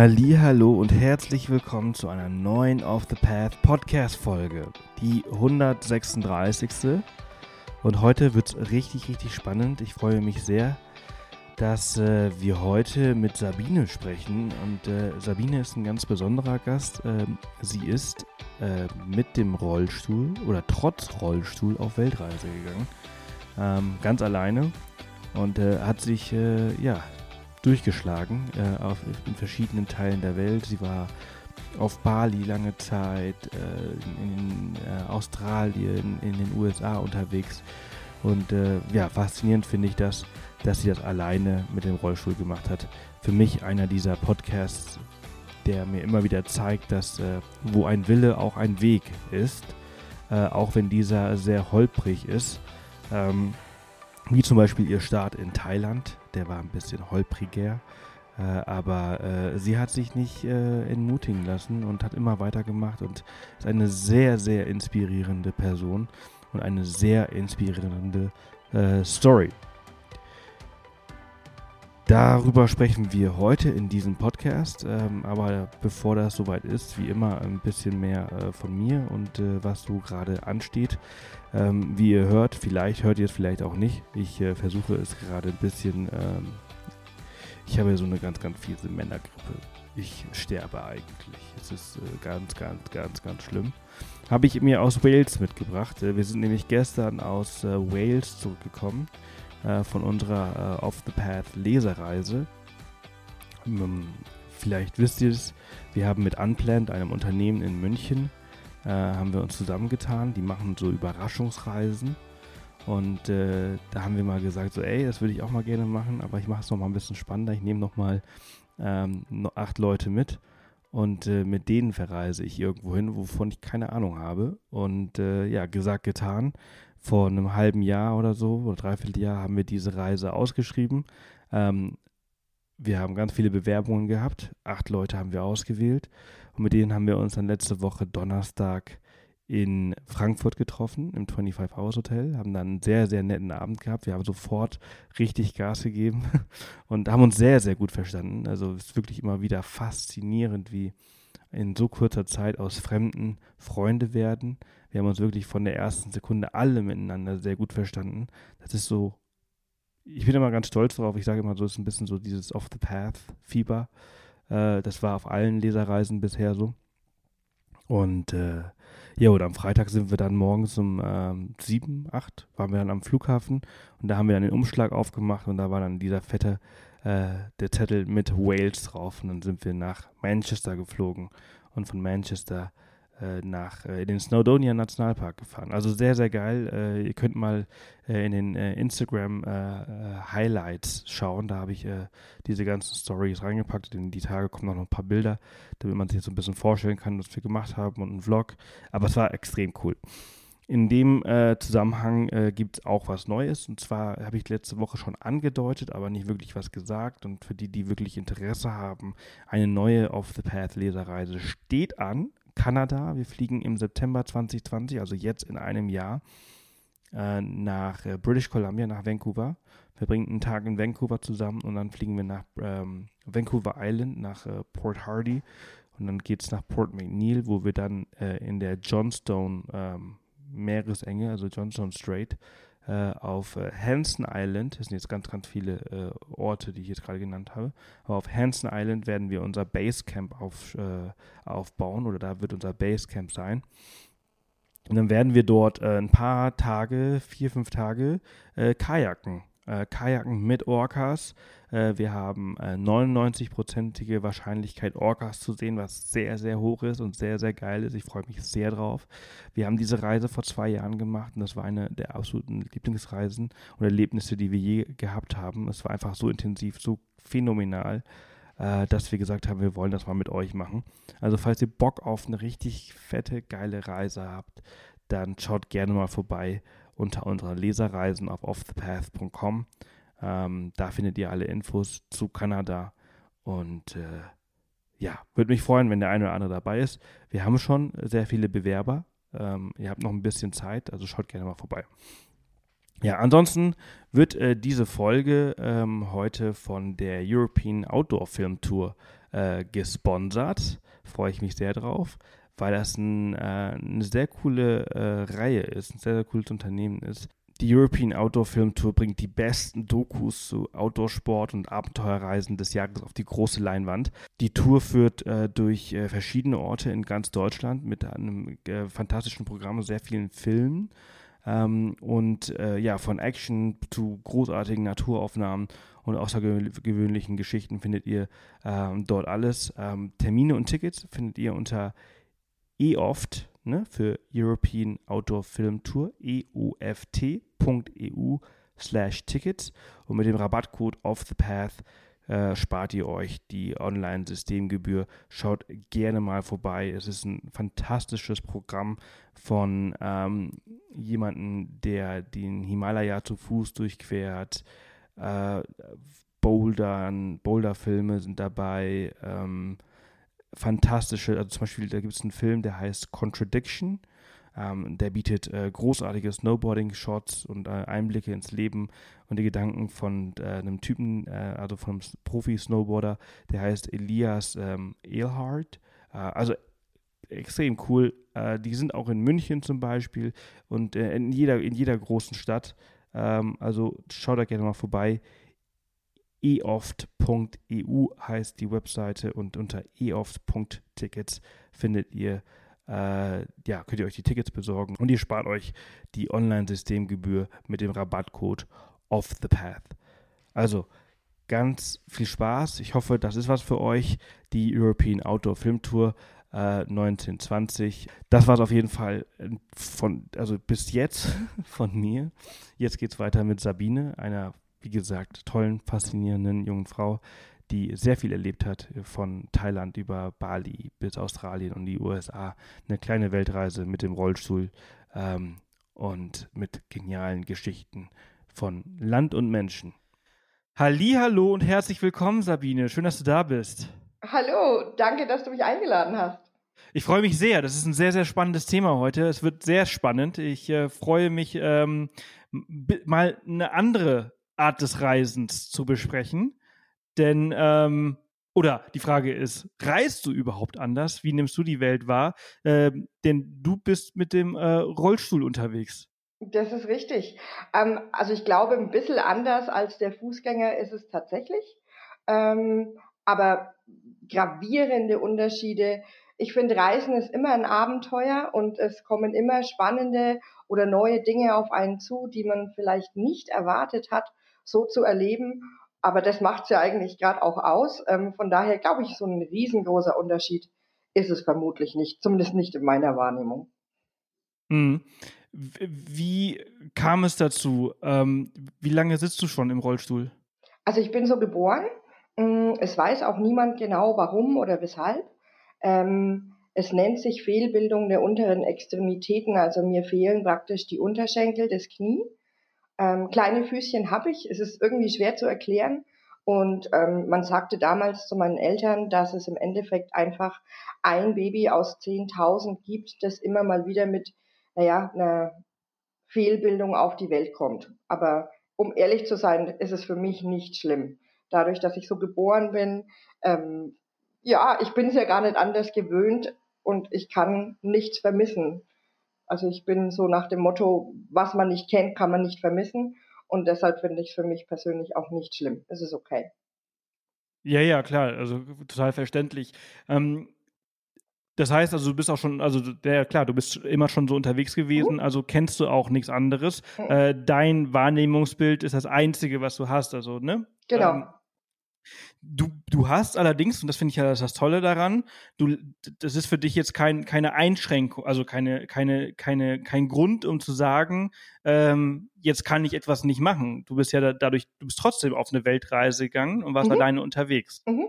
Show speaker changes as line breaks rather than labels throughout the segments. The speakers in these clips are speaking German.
Hallo und herzlich willkommen zu einer neuen Off the Path Podcast Folge, die 136. Und heute wird es richtig, richtig spannend. Ich freue mich sehr, dass äh, wir heute mit Sabine sprechen. Und äh, Sabine ist ein ganz besonderer Gast. Ähm, sie ist äh, mit dem Rollstuhl oder trotz Rollstuhl auf Weltreise gegangen. Ähm, ganz alleine und äh, hat sich äh, ja durchgeschlagen äh, auf, in verschiedenen Teilen der Welt. Sie war auf Bali lange Zeit, äh, in, äh, Australien, in den USA unterwegs. Und äh, ja, faszinierend finde ich das, dass sie das alleine mit dem Rollstuhl gemacht hat. Für mich einer dieser Podcasts, der mir immer wieder zeigt, dass äh, wo ein Wille auch ein Weg ist, äh, auch wenn dieser sehr holprig ist. Ähm, wie zum Beispiel ihr Start in Thailand, der war ein bisschen holpriger. Äh, aber äh, sie hat sich nicht äh, entmutigen lassen und hat immer weitergemacht und ist eine sehr, sehr inspirierende Person und eine sehr inspirierende äh, Story. Darüber sprechen wir heute in diesem Podcast. Ähm, aber bevor das soweit ist, wie immer ein bisschen mehr äh, von mir und äh, was so gerade ansteht. Ähm, wie ihr hört, vielleicht hört ihr es vielleicht auch nicht. Ich äh, versuche es gerade ein bisschen. Ähm, ich habe ja so eine ganz, ganz fiese Männergrippe. Ich sterbe eigentlich. Es ist äh, ganz, ganz, ganz, ganz schlimm. Habe ich mir aus Wales mitgebracht. Äh, wir sind nämlich gestern aus äh, Wales zurückgekommen äh, von unserer äh, Off the Path Lesereise. Ähm, vielleicht wisst ihr es, wir haben mit Unplanned, einem Unternehmen in München, äh, haben wir uns zusammengetan. Die machen so Überraschungsreisen. Und äh, da haben wir mal gesagt, so, ey, das würde ich auch mal gerne machen, aber ich mache es noch mal ein bisschen spannender. Ich nehme noch mal ähm, acht Leute mit und äh, mit denen verreise ich irgendwo hin, wovon ich keine Ahnung habe. Und äh, ja, gesagt, getan vor einem halben Jahr oder so, oder dreiviertel Jahr, haben wir diese Reise ausgeschrieben. Ähm, wir haben ganz viele Bewerbungen gehabt. Acht Leute haben wir ausgewählt. Und mit denen haben wir uns dann letzte Woche Donnerstag in Frankfurt getroffen, im 25 Hours Hotel, haben dann einen sehr, sehr netten Abend gehabt. Wir haben sofort richtig Gas gegeben und haben uns sehr, sehr gut verstanden. Also es ist wirklich immer wieder faszinierend, wie in so kurzer Zeit aus Fremden Freunde werden. Wir haben uns wirklich von der ersten Sekunde alle miteinander sehr gut verstanden. Das ist so, ich bin immer ganz stolz darauf. Ich sage immer so, es ist ein bisschen so dieses Off-the-Path-Fieber. Äh, das war auf allen Leserreisen bisher so. Und äh, ja, und am Freitag sind wir dann morgens um ähm, 7, 8, waren wir dann am Flughafen und da haben wir dann den Umschlag aufgemacht und da war dann dieser fette, äh, der Zettel mit Wales drauf und dann sind wir nach Manchester geflogen und von Manchester nach äh, in den Snowdonia Nationalpark gefahren. Also sehr, sehr geil. Äh, ihr könnt mal äh, in den äh, Instagram Highlights schauen. Da habe ich diese ganzen Stories reingepackt. In die Tage kommen noch ein paar Bilder, damit man sich so ein bisschen vorstellen kann, was wir gemacht haben und einen Vlog. Aber es war extrem cool. In dem äh, Zusammenhang äh, gibt es auch was Neues. Und zwar habe ich letzte Woche schon angedeutet, aber nicht wirklich was gesagt. Und für die, die wirklich Interesse haben, eine neue Off the Path Leserreise steht an. Kanada. Wir fliegen im September 2020, also jetzt in einem Jahr, äh, nach äh, British Columbia, nach Vancouver. Wir bringen einen Tag in Vancouver zusammen und dann fliegen wir nach ähm, Vancouver Island, nach äh, Port Hardy. Und dann geht es nach Port McNeil, wo wir dann äh, in der Johnstone ähm, Meeresenge, also Johnstone Strait, auf äh, Hansen Island, das sind jetzt ganz, ganz viele äh, Orte, die ich jetzt gerade genannt habe, aber auf Hansen Island werden wir unser Basecamp auf, äh, aufbauen oder da wird unser Basecamp sein. Und dann werden wir dort äh, ein paar Tage, vier, fünf Tage, äh, kajaken äh, Kajaken mit Orcas. Äh, wir haben äh, 99-prozentige Wahrscheinlichkeit, Orcas zu sehen, was sehr, sehr hoch ist und sehr, sehr geil ist. Ich freue mich sehr drauf. Wir haben diese Reise vor zwei Jahren gemacht und das war eine der absoluten Lieblingsreisen und Erlebnisse, die wir je gehabt haben. Es war einfach so intensiv, so phänomenal äh, dass wir gesagt haben, wir wollen das mal mit euch machen. Also falls ihr Bock auf eine richtig fette, geile Reise habt, dann schaut gerne mal vorbei unter unseren Leserreisen auf offthepath.com. Ähm, da findet ihr alle Infos zu Kanada. Und äh, ja, würde mich freuen, wenn der eine oder andere dabei ist. Wir haben schon sehr viele Bewerber. Ähm, ihr habt noch ein bisschen Zeit, also schaut gerne mal vorbei. Ja, ansonsten wird äh, diese Folge ähm, heute von der European Outdoor Film Tour äh, gesponsert. Freue ich mich sehr drauf, weil das ein, äh, eine sehr coole äh, Reihe ist, ein sehr, sehr cooles Unternehmen ist. Die European Outdoor Film Tour bringt die besten Dokus zu Outdoor-Sport und Abenteuerreisen des Jahres auf die große Leinwand. Die Tour führt äh, durch äh, verschiedene Orte in ganz Deutschland mit einem äh, fantastischen Programm, sehr vielen Filmen. Ähm, und äh, ja, von Action zu großartigen Naturaufnahmen und außergewöhnlichen Geschichten findet ihr ähm, dort alles. Ähm, Termine und Tickets findet ihr unter EOFT, ne, für European Outdoor Film Tour, eoft.eu slash Tickets und mit dem Rabattcode Off the Path äh, spart ihr euch die Online-Systemgebühr. Schaut gerne mal vorbei. Es ist ein fantastisches Programm von ähm, jemandem, der den Himalaya zu Fuß durchquert. Äh, Bouldern, Boulder-Filme sind dabei. Ähm, fantastische, also zum Beispiel, da gibt es einen Film, der heißt Contradiction. Ähm, der bietet äh, großartige Snowboarding-Shots und äh, Einblicke ins Leben und die Gedanken von äh, einem Typen, äh, also von einem Profi-Snowboarder, der heißt Elias ähm, Eilhard. Äh, also extrem cool. Äh, die sind auch in München zum Beispiel und in, jeder, in jeder großen Stadt. Ähm, also schaut da gerne mal vorbei eoft.eu heißt die Webseite und unter eoft.tickets findet ihr, äh, ja, könnt ihr euch die Tickets besorgen und ihr spart euch die Online-Systemgebühr mit dem Rabattcode Off the Path. Also ganz viel Spaß. Ich hoffe, das ist was für euch. Die European Outdoor Film Tour äh, 1920. Das war es auf jeden Fall äh, von, also bis jetzt von mir. Jetzt geht es weiter mit Sabine, einer wie gesagt, tollen, faszinierenden jungen Frau, die sehr viel erlebt hat, von Thailand über Bali bis Australien und die USA. Eine kleine Weltreise mit dem Rollstuhl ähm, und mit genialen Geschichten von Land und Menschen. Hallo und herzlich willkommen, Sabine. Schön, dass du da bist.
Hallo, danke, dass du mich eingeladen hast.
Ich freue mich sehr. Das ist ein sehr, sehr spannendes Thema heute. Es wird sehr spannend. Ich äh, freue mich, ähm, mal eine andere Art des Reisens zu besprechen. Denn, ähm, oder die Frage ist, reist du überhaupt anders? Wie nimmst du die Welt wahr? Ähm, denn du bist mit dem äh, Rollstuhl unterwegs.
Das ist richtig. Ähm, also ich glaube, ein bisschen anders als der Fußgänger ist es tatsächlich. Ähm, aber gravierende Unterschiede. Ich finde, Reisen ist immer ein Abenteuer und es kommen immer spannende oder neue Dinge auf einen zu, die man vielleicht nicht erwartet hat so zu erleben. Aber das macht es ja eigentlich gerade auch aus. Ähm, von daher glaube ich, so ein riesengroßer Unterschied ist es vermutlich nicht, zumindest nicht in meiner Wahrnehmung.
Mhm. Wie kam es dazu? Ähm, wie lange sitzt du schon im Rollstuhl?
Also ich bin so geboren. Mm, es weiß auch niemand genau, warum oder weshalb. Ähm, es nennt sich Fehlbildung der unteren Extremitäten. Also mir fehlen praktisch die Unterschenkel, das Knie. Ähm, kleine Füßchen habe ich, es ist irgendwie schwer zu erklären. Und ähm, man sagte damals zu meinen Eltern, dass es im Endeffekt einfach ein Baby aus 10.000 gibt, das immer mal wieder mit, naja, einer Fehlbildung auf die Welt kommt. Aber um ehrlich zu sein, ist es für mich nicht schlimm. Dadurch, dass ich so geboren bin, ähm, ja, ich bin es ja gar nicht anders gewöhnt und ich kann nichts vermissen. Also ich bin so nach dem Motto, was man nicht kennt, kann man nicht vermissen. Und deshalb finde ich es für mich persönlich auch nicht schlimm. Es ist okay.
Ja, ja, klar, also total verständlich. Ähm, das heißt also, du bist auch schon, also ja klar, du bist immer schon so unterwegs gewesen, mhm. also kennst du auch nichts anderes. Mhm. Äh, dein Wahrnehmungsbild ist das einzige, was du hast, also, ne?
Genau. Ähm,
Du, du hast allerdings, und das finde ich ja das, das, Tolle daran, du, das ist für dich jetzt kein, keine Einschränkung, also keine, keine, keine, kein Grund, um zu sagen, ähm, jetzt kann ich etwas nicht machen. Du bist ja da, dadurch, du bist trotzdem auf eine Weltreise gegangen und warst mhm. alleine unterwegs. Mhm.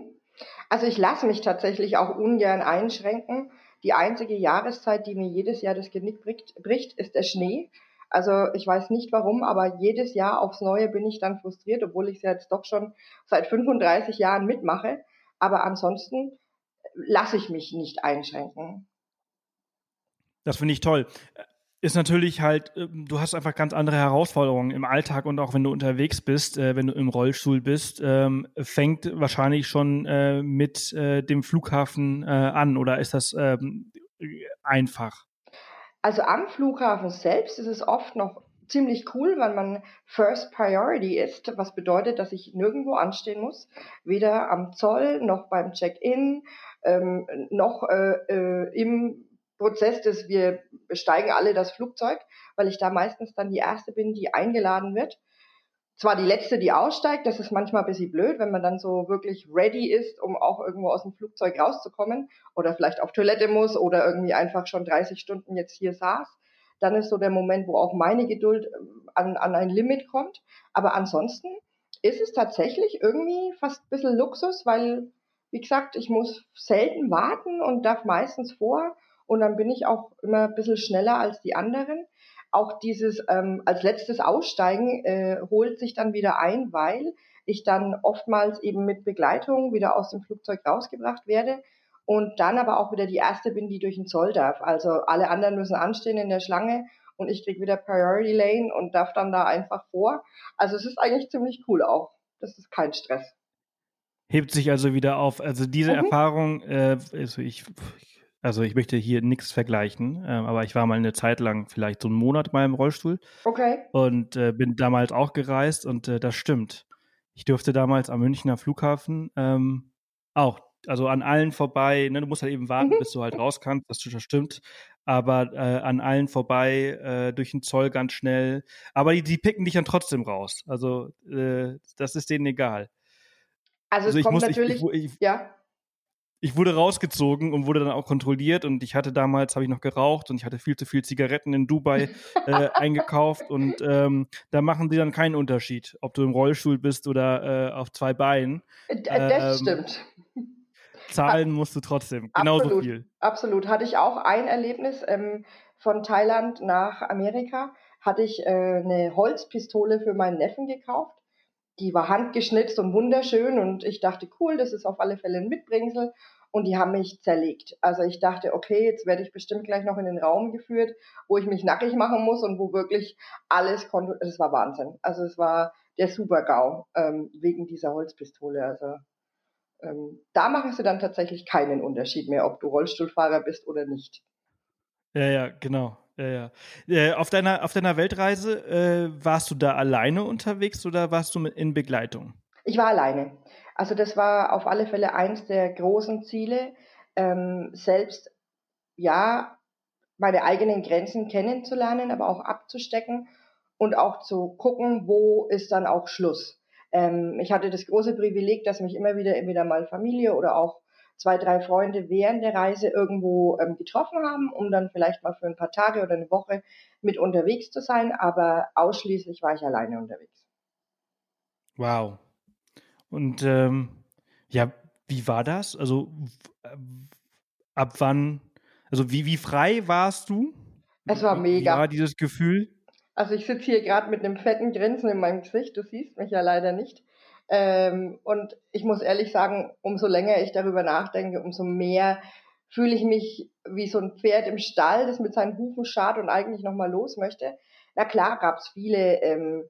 Also ich lasse mich tatsächlich auch ungern einschränken. Die einzige Jahreszeit, die mir jedes Jahr das Genick bricht, bricht ist der Schnee. Also ich weiß nicht warum, aber jedes Jahr aufs Neue bin ich dann frustriert, obwohl ich es jetzt doch schon seit 35 Jahren mitmache. Aber ansonsten lasse ich mich nicht einschränken.
Das finde ich toll.
ist natürlich halt, ähm, du hast einfach ganz andere Herausforderungen im Alltag und auch wenn du unterwegs bist, äh, wenn du im Rollstuhl bist, ähm, fängt wahrscheinlich schon äh, mit äh, dem Flughafen an oder ist das ähm, einfach?
Also am Flughafen selbst ist es oft noch ziemlich cool, weil man First Priority ist, was bedeutet, dass ich nirgendwo anstehen muss, weder am Zoll noch beim Check-in, ähm, noch äh, äh, im Prozess des wir besteigen alle das Flugzeug, weil ich da meistens dann die erste bin, die eingeladen wird. Zwar die letzte, die aussteigt, das ist manchmal ein bisschen blöd, wenn man dann so wirklich ready ist, um auch irgendwo aus dem Flugzeug rauszukommen oder vielleicht auf Toilette muss oder irgendwie einfach schon 30 Stunden jetzt hier saß. Dann ist so der Moment, wo auch meine Geduld ähm, an, an ein Limit kommt. Aber ansonsten ist es tatsächlich irgendwie fast ein bisschen Luxus, weil, wie gesagt, ich muss selten warten und darf meistens vor und dann bin ich auch immer ein bisschen schneller als die anderen. Auch dieses ähm, als letztes Aussteigen äh, holt sich dann wieder ein, weil ich dann oftmals eben mit Begleitung wieder aus dem Flugzeug rausgebracht werde und dann aber auch wieder die erste bin, die durch den Zoll darf. Also alle anderen müssen anstehen in der Schlange und ich krieg wieder Priority Lane und darf dann da einfach vor. Also es ist eigentlich ziemlich cool auch. Das ist kein Stress.
Hebt sich also wieder auf. Also diese mhm. Erfahrung, äh, also ich, also ich möchte hier nichts vergleichen, äh, aber ich war mal eine Zeit lang, vielleicht so einen Monat mal im Rollstuhl.
Okay.
Und äh, bin damals auch gereist und äh, das stimmt. Ich durfte damals am Münchner Flughafen ähm, auch, also an allen vorbei, ne, du musst halt eben warten, mhm. bis du halt raus kannst, das, das stimmt. Aber äh, an allen vorbei, äh, durch den Zoll ganz schnell. Aber die, die picken dich dann trotzdem raus. Also äh, das ist denen egal.
Also, also es kommt muss, natürlich, ich, ich, ja
ich wurde rausgezogen und wurde dann auch kontrolliert und ich hatte damals, habe ich noch geraucht und ich hatte viel zu viel Zigaretten in Dubai äh, eingekauft und ähm, da machen sie dann keinen Unterschied, ob du im Rollstuhl bist oder äh, auf zwei Beinen.
Äh, das ähm, stimmt.
Zahlen musst du trotzdem, genauso
absolut,
viel.
Absolut. Hatte ich auch ein Erlebnis ähm, von Thailand nach Amerika, hatte ich äh, eine Holzpistole für meinen Neffen gekauft die war handgeschnitzt und wunderschön und ich dachte, cool, das ist auf alle Fälle ein Mitbringsel und die haben mich zerlegt. Also ich dachte, okay, jetzt werde ich bestimmt gleich noch in den Raum geführt, wo ich mich nackig machen muss und wo wirklich alles konnte. Das war Wahnsinn. Also es war der Super-GAU ähm, wegen dieser Holzpistole. Also ähm, da machen sie dann tatsächlich keinen Unterschied mehr, ob du Rollstuhlfahrer bist oder nicht.
Ja, ja, genau. Ja, ja. Äh, auf, deiner, auf deiner Weltreise äh, warst du da alleine unterwegs oder warst du in Begleitung?
Ich war alleine. Also das war auf alle Fälle eins der großen Ziele, ähm, selbst ja meine eigenen Grenzen kennenzulernen, aber auch abzustecken und auch zu gucken, wo ist dann auch Schluss. Ähm, ich hatte das große Privileg, dass mich immer wieder entweder mal Familie oder auch zwei, drei Freunde während der Reise irgendwo ähm, getroffen haben, um dann vielleicht mal für ein paar Tage oder eine Woche mit unterwegs zu sein. Aber ausschließlich war ich alleine unterwegs.
Wow. Und ähm, ja, wie war das? Also ab wann, also wie, wie frei warst du?
Es war mega.
Wie war dieses Gefühl?
Also ich sitze hier gerade mit einem fetten Grinsen in meinem Gesicht. Du siehst mich ja leider nicht. Ähm, und ich muss ehrlich sagen, umso länger ich darüber nachdenke, umso mehr fühle ich mich wie so ein Pferd im Stall, das mit seinen Hufen schart und eigentlich nochmal los möchte. Na klar gab es viele ähm,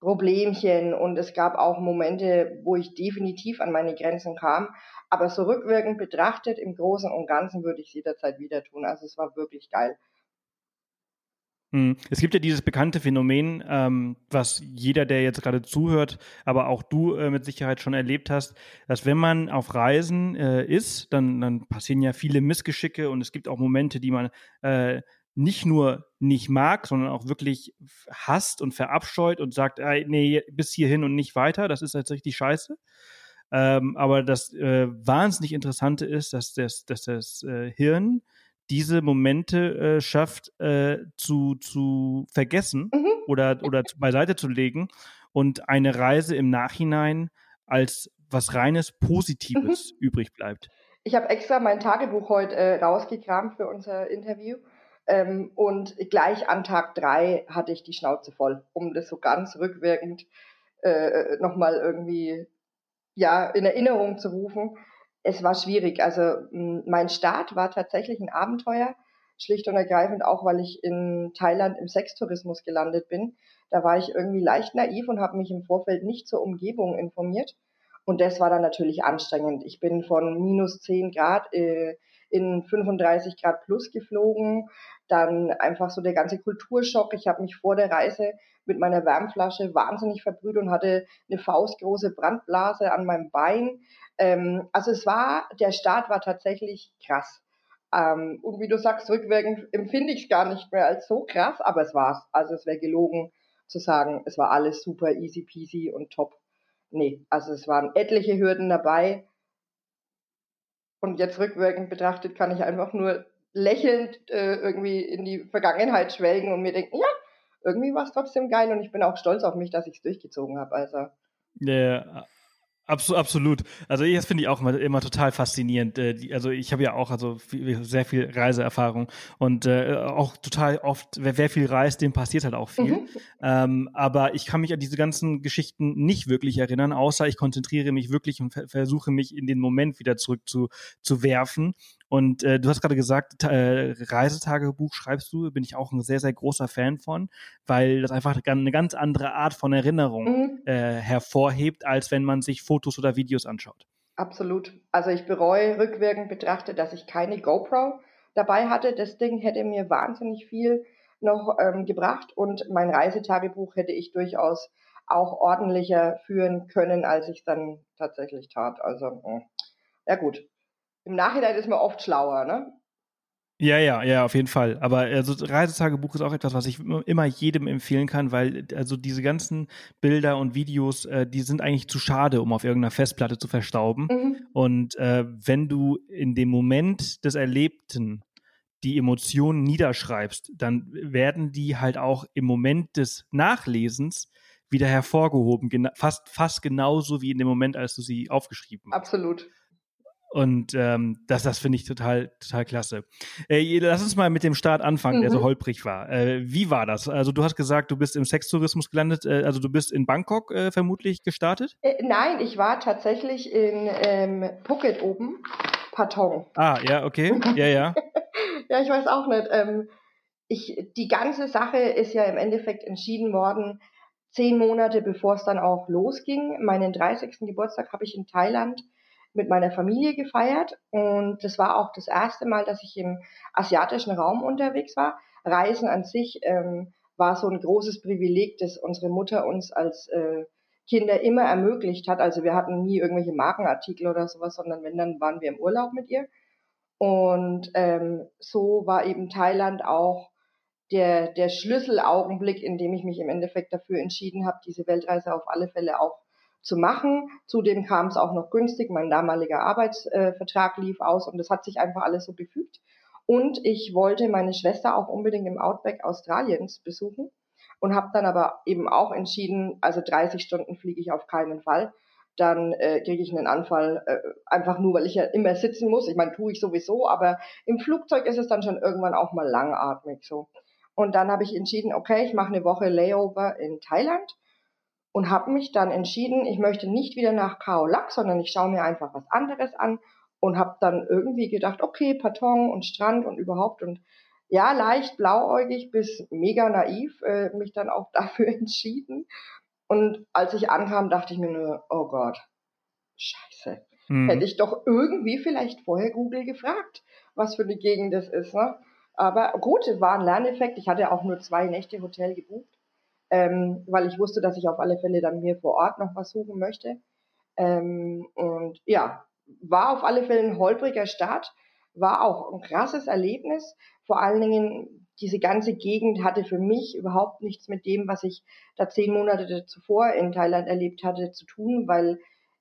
Problemchen und es gab auch Momente, wo ich definitiv an meine Grenzen kam. Aber so rückwirkend betrachtet, im Großen und Ganzen würde ich es jederzeit wieder tun. Also es war wirklich geil.
Hm. Es gibt ja dieses bekannte Phänomen, ähm, was jeder, der jetzt gerade zuhört, aber auch du äh, mit Sicherheit schon erlebt hast, dass wenn man auf Reisen äh, ist, dann, dann passieren ja viele Missgeschicke und es gibt auch Momente, die man äh, nicht nur nicht mag, sondern auch wirklich hasst und verabscheut und sagt, ey, nee, bis hierhin und nicht weiter, das ist jetzt richtig scheiße. Ähm, aber das äh, wahnsinnig Interessante ist, dass das, dass das äh, Hirn diese Momente äh, schafft äh, zu, zu vergessen mhm. oder, oder beiseite zu legen und eine Reise im Nachhinein als was reines Positives mhm. übrig bleibt.
Ich habe extra mein Tagebuch heute äh, rausgekramt für unser Interview. Ähm, und gleich an Tag drei hatte ich die Schnauze voll, um das so ganz rückwirkend äh, nochmal irgendwie ja, in Erinnerung zu rufen es war schwierig. Also mein Start war tatsächlich ein Abenteuer. schlicht und ergreifend auch, weil ich in Thailand im Sextourismus gelandet bin. Da war ich irgendwie leicht naiv und habe mich im Vorfeld nicht zur Umgebung informiert. Und das war dann natürlich anstrengend. Ich bin von minus 10 Grad äh, in 35 Grad plus geflogen. Dann einfach so der ganze Kulturschock. Ich habe mich vor der Reise mit meiner Wärmflasche wahnsinnig verbrüht und hatte eine faustgroße Brandblase an meinem Bein. Ähm, also es war, der Start war tatsächlich krass. Ähm, und wie du sagst, rückwirkend empfinde ich es gar nicht mehr als so krass, aber es war's. Also es wäre gelogen zu sagen, es war alles super easy peasy und top. Nee, also es waren etliche Hürden dabei. Und jetzt rückwirkend betrachtet kann ich einfach nur lächelnd äh, irgendwie in die Vergangenheit schwelgen und mir denken, ja, irgendwie war es trotzdem geil und ich bin auch stolz auf mich, dass ich es durchgezogen habe. Also.
Ja, Absolut, absolut. Also das finde ich auch immer, immer total faszinierend. Äh, also ich habe ja auch also viel, sehr viel Reiseerfahrung und äh, auch total oft, wer, wer viel reist, dem passiert halt auch viel. Mhm. Ähm, aber ich kann mich an diese ganzen Geschichten nicht wirklich erinnern, außer ich konzentriere mich wirklich und versuche mich in den Moment wieder zurück zu, zu werfen. Und äh, du hast gerade gesagt, äh, Reisetagebuch schreibst du, bin ich auch ein sehr, sehr großer Fan von, weil das einfach eine ganz andere Art von Erinnerung mhm. äh, hervorhebt, als wenn man sich Fotos oder Videos anschaut.
Absolut. Also ich bereue rückwirkend betrachtet, dass ich keine GoPro dabei hatte. Das Ding hätte mir wahnsinnig viel noch ähm, gebracht und mein Reisetagebuch hätte ich durchaus auch ordentlicher führen können, als ich es dann tatsächlich tat. Also, hm. ja gut, im Nachhinein ist man oft schlauer, ne?
Ja, ja, ja, auf jeden Fall. Aber also Reisetagebuch ist auch etwas, was ich immer jedem empfehlen kann, weil also diese ganzen Bilder und Videos, äh, die sind eigentlich zu schade, um auf irgendeiner Festplatte zu verstauben. Mhm. Und äh, wenn du in dem Moment des Erlebten die Emotionen niederschreibst, dann werden die halt auch im Moment des Nachlesens wieder hervorgehoben, fast, fast genauso wie in dem Moment, als du sie aufgeschrieben
hast. Absolut.
Und ähm, das, das finde ich total, total klasse. Äh, lass uns mal mit dem Start anfangen, mhm. der so mhm. holprig war. Äh, wie war das? Also du hast gesagt, du bist im Sextourismus gelandet, äh, also du bist in Bangkok äh, vermutlich gestartet?
Äh, nein, ich war tatsächlich in ähm, Phuket oben, Patong.
Ah, ja, okay. Ja, ja.
ja, ich weiß auch nicht. Ähm, ich, die ganze Sache ist ja im Endeffekt entschieden worden, zehn Monate bevor es dann auch losging. Meinen 30. Geburtstag habe ich in Thailand mit meiner Familie gefeiert und das war auch das erste Mal, dass ich im asiatischen Raum unterwegs war. Reisen an sich ähm, war so ein großes Privileg, das unsere Mutter uns als äh, Kinder immer ermöglicht hat. Also wir hatten nie irgendwelche Markenartikel oder sowas, sondern wenn, dann waren wir im Urlaub mit ihr. Und ähm, so war eben Thailand auch der, der Schlüsselaugenblick, in dem ich mich im Endeffekt dafür entschieden habe, diese Weltreise auf alle Fälle auch zu machen. Zudem kam es auch noch günstig. Mein damaliger Arbeitsvertrag lief aus und es hat sich einfach alles so gefügt. Und ich wollte meine Schwester auch unbedingt im Outback Australiens besuchen und habe dann aber eben auch entschieden, also 30 Stunden fliege ich auf keinen Fall. Dann äh, kriege ich einen Anfall, äh, einfach nur, weil ich ja immer sitzen muss. Ich meine, tue ich sowieso, aber im Flugzeug ist es dann schon irgendwann auch mal langatmig so. Und dann habe ich entschieden, okay, ich mache eine Woche Layover in Thailand und habe mich dann entschieden, ich möchte nicht wieder nach Khao Lak, sondern ich schaue mir einfach was anderes an und habe dann irgendwie gedacht, okay, Patong und Strand und überhaupt und ja, leicht blauäugig bis mega naiv äh, mich dann auch dafür entschieden. Und als ich ankam, dachte ich mir nur, oh Gott, scheiße. Mhm. Hätte ich doch irgendwie vielleicht vorher Google gefragt, was für eine Gegend das ist. Ne? Aber gut, es war ein Lerneffekt. Ich hatte auch nur zwei Nächte Hotel gebucht ähm, weil ich wusste, dass ich auf alle Fälle dann mir vor Ort noch was suchen möchte. Ähm, und ja, war auf alle Fälle ein holpriger Start, war auch ein krasses Erlebnis. Vor allen Dingen, diese ganze Gegend hatte für mich überhaupt nichts mit dem, was ich da zehn Monate zuvor in Thailand erlebt hatte, zu tun, weil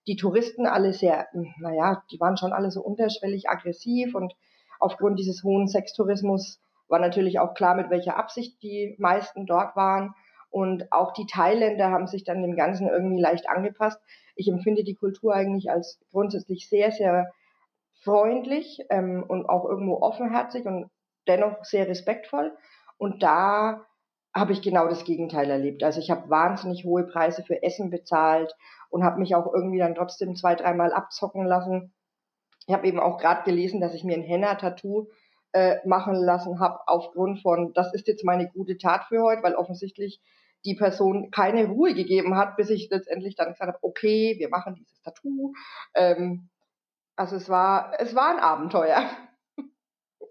die Touristen alle sehr, naja, die waren schon alle so unterschwellig aggressiv und aufgrund dieses hohen Sextourismus war natürlich auch klar, mit welcher Absicht die meisten dort waren. Und auch die Thailänder haben sich dann dem Ganzen irgendwie leicht angepasst. Ich empfinde die Kultur eigentlich als grundsätzlich sehr, sehr freundlich ähm, und auch irgendwo offenherzig und dennoch sehr respektvoll. Und da habe ich genau das Gegenteil erlebt. Also ich habe wahnsinnig hohe Preise für Essen bezahlt und habe mich auch irgendwie dann trotzdem zwei, dreimal abzocken lassen. Ich habe eben auch gerade gelesen, dass ich mir ein Henna-Tattoo äh, machen lassen habe aufgrund von, das ist jetzt meine gute Tat für heute, weil offensichtlich die Person keine Ruhe gegeben hat, bis ich letztendlich dann gesagt habe, okay, wir machen dieses Tattoo. Ähm, also es war, es war ein Abenteuer.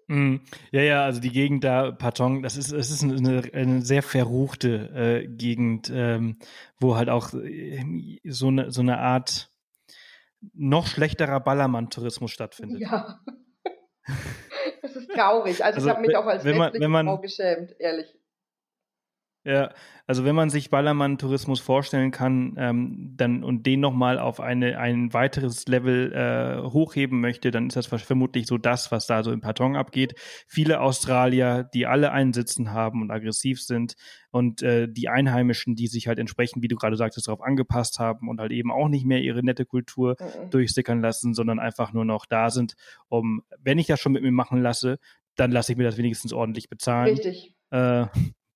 Mm, ja, ja, also die Gegend da, Patong, das ist, es ist eine, eine sehr verruchte äh, Gegend, ähm, wo halt auch äh, so eine, so eine Art noch schlechterer Ballermann-Tourismus stattfindet.
Ja. Das ist traurig. Also, also ich habe mich auch als wenn man, wenn man, Frau geschämt, ehrlich.
Ja, also wenn man sich Ballermann-Tourismus vorstellen kann, ähm, dann und den nochmal auf eine ein weiteres Level äh, hochheben möchte, dann ist das vermutlich so das, was da so im Patong abgeht. Viele Australier, die alle einen Sitzen haben und aggressiv sind und äh, die Einheimischen, die sich halt entsprechend, wie du gerade sagtest, darauf angepasst haben und halt eben auch nicht mehr ihre nette Kultur mhm. durchsickern lassen, sondern einfach nur noch da sind, um, wenn ich das schon mit mir machen lasse, dann lasse ich mir das wenigstens ordentlich bezahlen.
Richtig.
Äh,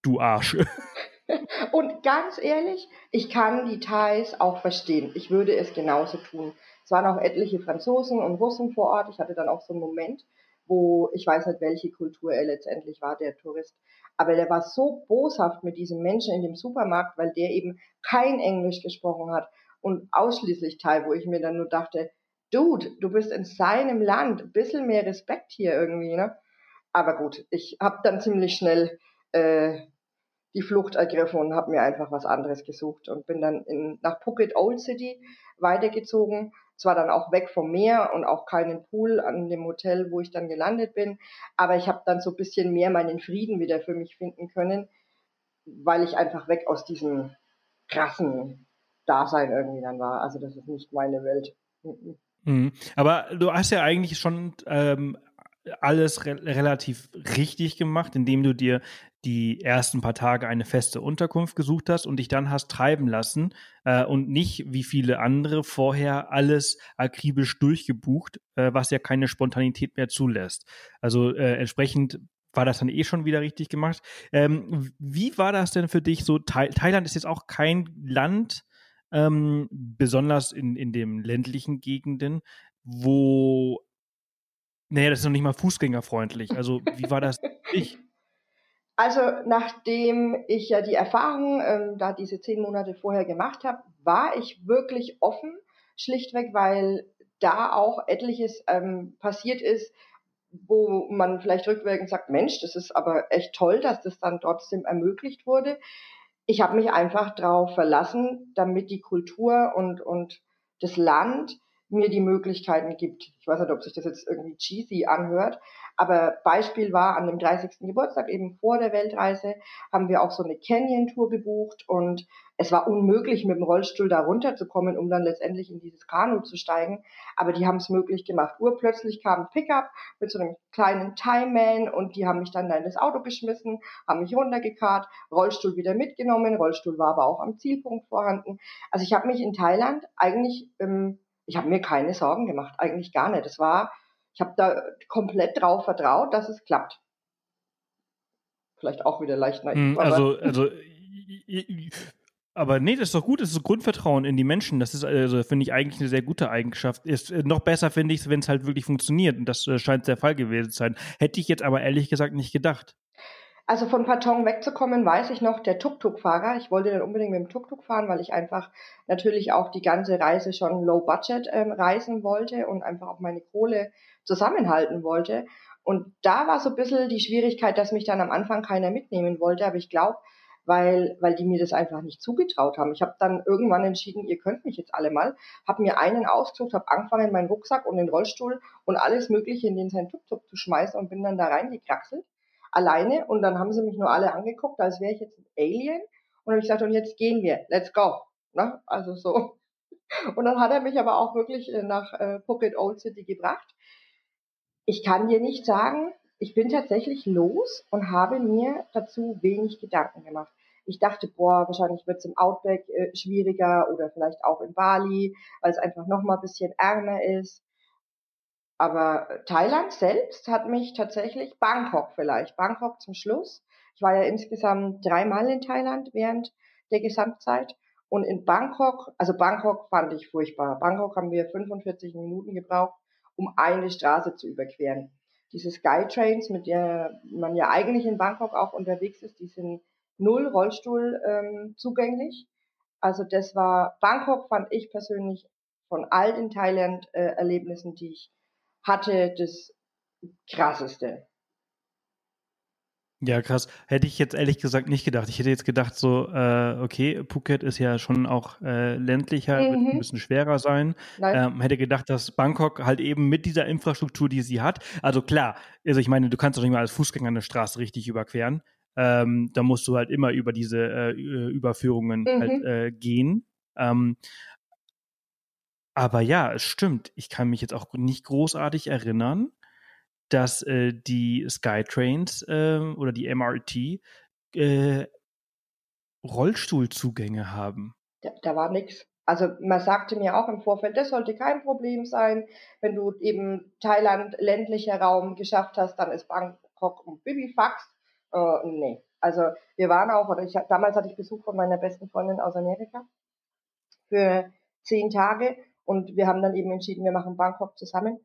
du Arsch.
Und ganz ehrlich, ich kann die Thais auch verstehen. Ich würde es genauso tun. Es waren auch etliche Franzosen und Russen vor Ort. Ich hatte dann auch so einen Moment, wo ich weiß nicht, welche Kultur er letztendlich war, der Tourist. Aber der war so boshaft mit diesem Menschen in dem Supermarkt, weil der eben kein Englisch gesprochen hat und ausschließlich Thai, wo ich mir dann nur dachte, Dude, du bist in seinem Land, ein bisschen mehr Respekt hier irgendwie, ne? Aber gut, ich habe dann ziemlich schnell äh, die Flucht ergriffen und habe mir einfach was anderes gesucht und bin dann in, nach Phuket Old City weitergezogen. Zwar dann auch weg vom Meer und auch keinen Pool an dem Hotel, wo ich dann gelandet bin, aber ich habe dann so ein bisschen mehr meinen Frieden wieder für mich finden können, weil ich einfach weg aus diesem krassen Dasein irgendwie dann war. Also das ist nicht meine Welt.
Mhm. Aber du hast ja eigentlich schon ähm, alles re relativ richtig gemacht, indem du dir die ersten paar Tage eine feste Unterkunft gesucht hast und dich dann hast treiben lassen äh, und nicht wie viele andere vorher alles akribisch durchgebucht, äh, was ja keine Spontanität mehr zulässt. Also äh, entsprechend war das dann eh schon wieder richtig gemacht. Ähm, wie war das denn für dich so? Tha Thailand ist jetzt auch kein Land, ähm, besonders in, in den ländlichen Gegenden, wo naja, das ist noch nicht mal fußgängerfreundlich. Also, wie war das ich?
Also, nachdem ich ja die Erfahrung ähm, da diese zehn Monate vorher gemacht habe, war ich wirklich offen, schlichtweg, weil da auch etliches ähm, passiert ist, wo man vielleicht rückwirkend sagt, Mensch, das ist aber echt toll, dass das dann trotzdem ermöglicht wurde. Ich habe mich einfach darauf verlassen, damit die Kultur und, und das Land mir die Möglichkeiten gibt. Ich weiß nicht, ob sich das jetzt irgendwie cheesy anhört, aber Beispiel war an dem 30. Geburtstag, eben vor der Weltreise, haben wir auch so eine Canyon-Tour gebucht und es war unmöglich, mit dem Rollstuhl da runterzukommen, um dann letztendlich in dieses Kanu zu steigen. Aber die haben es möglich gemacht. Urplötzlich kam ein Pickup mit so einem kleinen Time-Man und die haben mich dann da in das Auto geschmissen, haben mich runtergekarrt, Rollstuhl wieder mitgenommen. Rollstuhl war aber auch am Zielpunkt vorhanden. Also ich habe mich in Thailand eigentlich ähm, ich habe mir keine Sorgen gemacht, eigentlich gar nicht. Es war, ich habe da komplett drauf vertraut, dass es klappt. Vielleicht auch wieder leicht
naiv. Also, also, aber nee, das ist doch gut, das ist Grundvertrauen in die Menschen. Das ist, also, finde ich eigentlich eine sehr gute Eigenschaft. Ist äh, noch besser, finde ich es, wenn es halt wirklich funktioniert. Und das äh, scheint der Fall gewesen zu sein. Hätte ich jetzt aber ehrlich gesagt nicht gedacht.
Also von Patong wegzukommen, weiß ich noch, der Tuk-Tuk-Fahrer. Ich wollte dann unbedingt mit dem Tuk-Tuk fahren, weil ich einfach natürlich auch die ganze Reise schon low budget ähm, reisen wollte und einfach auch meine Kohle zusammenhalten wollte. Und da war so ein bisschen die Schwierigkeit, dass mich dann am Anfang keiner mitnehmen wollte. Aber ich glaube, weil, weil die mir das einfach nicht zugetraut haben. Ich habe dann irgendwann entschieden, ihr könnt mich jetzt alle mal, habe mir einen ausgesucht, habe angefangen, meinen Rucksack und den Rollstuhl und alles Mögliche in den sein Tuk-Tuk zu schmeißen und bin dann da reingekraxelt alleine und dann haben sie mich nur alle angeguckt, als wäre ich jetzt ein Alien und habe ich gesagt, und jetzt gehen wir, let's go. Ne? Also so. Und dann hat er mich aber auch wirklich äh, nach äh, Phuket Old City gebracht. Ich kann dir nicht sagen, ich bin tatsächlich los und habe mir dazu wenig Gedanken gemacht. Ich dachte, boah, wahrscheinlich wird es im Outback äh, schwieriger oder vielleicht auch in Bali, weil es einfach noch mal ein bisschen ärmer ist. Aber Thailand selbst hat mich tatsächlich, Bangkok vielleicht, Bangkok zum Schluss. Ich war ja insgesamt dreimal in Thailand während der Gesamtzeit. Und in Bangkok, also Bangkok fand ich furchtbar. Bangkok haben wir 45 Minuten gebraucht, um eine Straße zu überqueren. diese Skytrains, mit der man ja eigentlich in Bangkok auch unterwegs ist, die sind null Rollstuhl ähm, zugänglich. Also das war, Bangkok fand ich persönlich von all den Thailand-Erlebnissen, die ich hatte, das krasseste.
Ja, krass. Hätte ich jetzt ehrlich gesagt nicht gedacht. Ich hätte jetzt gedacht, so, äh, okay, Phuket ist ja schon auch äh, ländlicher, mhm. wird ein bisschen schwerer sein. Ähm, hätte gedacht, dass Bangkok halt eben mit dieser Infrastruktur, die sie hat, also klar, also ich meine, du kannst doch nicht mal als Fußgänger eine Straße richtig überqueren. Ähm, da musst du halt immer über diese äh, Überführungen mhm. halt gehen. Ähm, aber ja, es stimmt. Ich kann mich jetzt auch nicht großartig erinnern, dass äh, die Skytrains äh, oder die MRT äh, Rollstuhlzugänge haben.
Da, da war nichts. Also man sagte mir auch im Vorfeld, das sollte kein Problem sein. Wenn du eben Thailand ländlicher Raum geschafft hast, dann ist Bangkok ein Bibifax. Äh, nee. Also wir waren auch, oder ich damals hatte ich Besuch von meiner besten Freundin aus Amerika für zehn Tage und wir haben dann eben entschieden, wir machen Bangkok zusammen.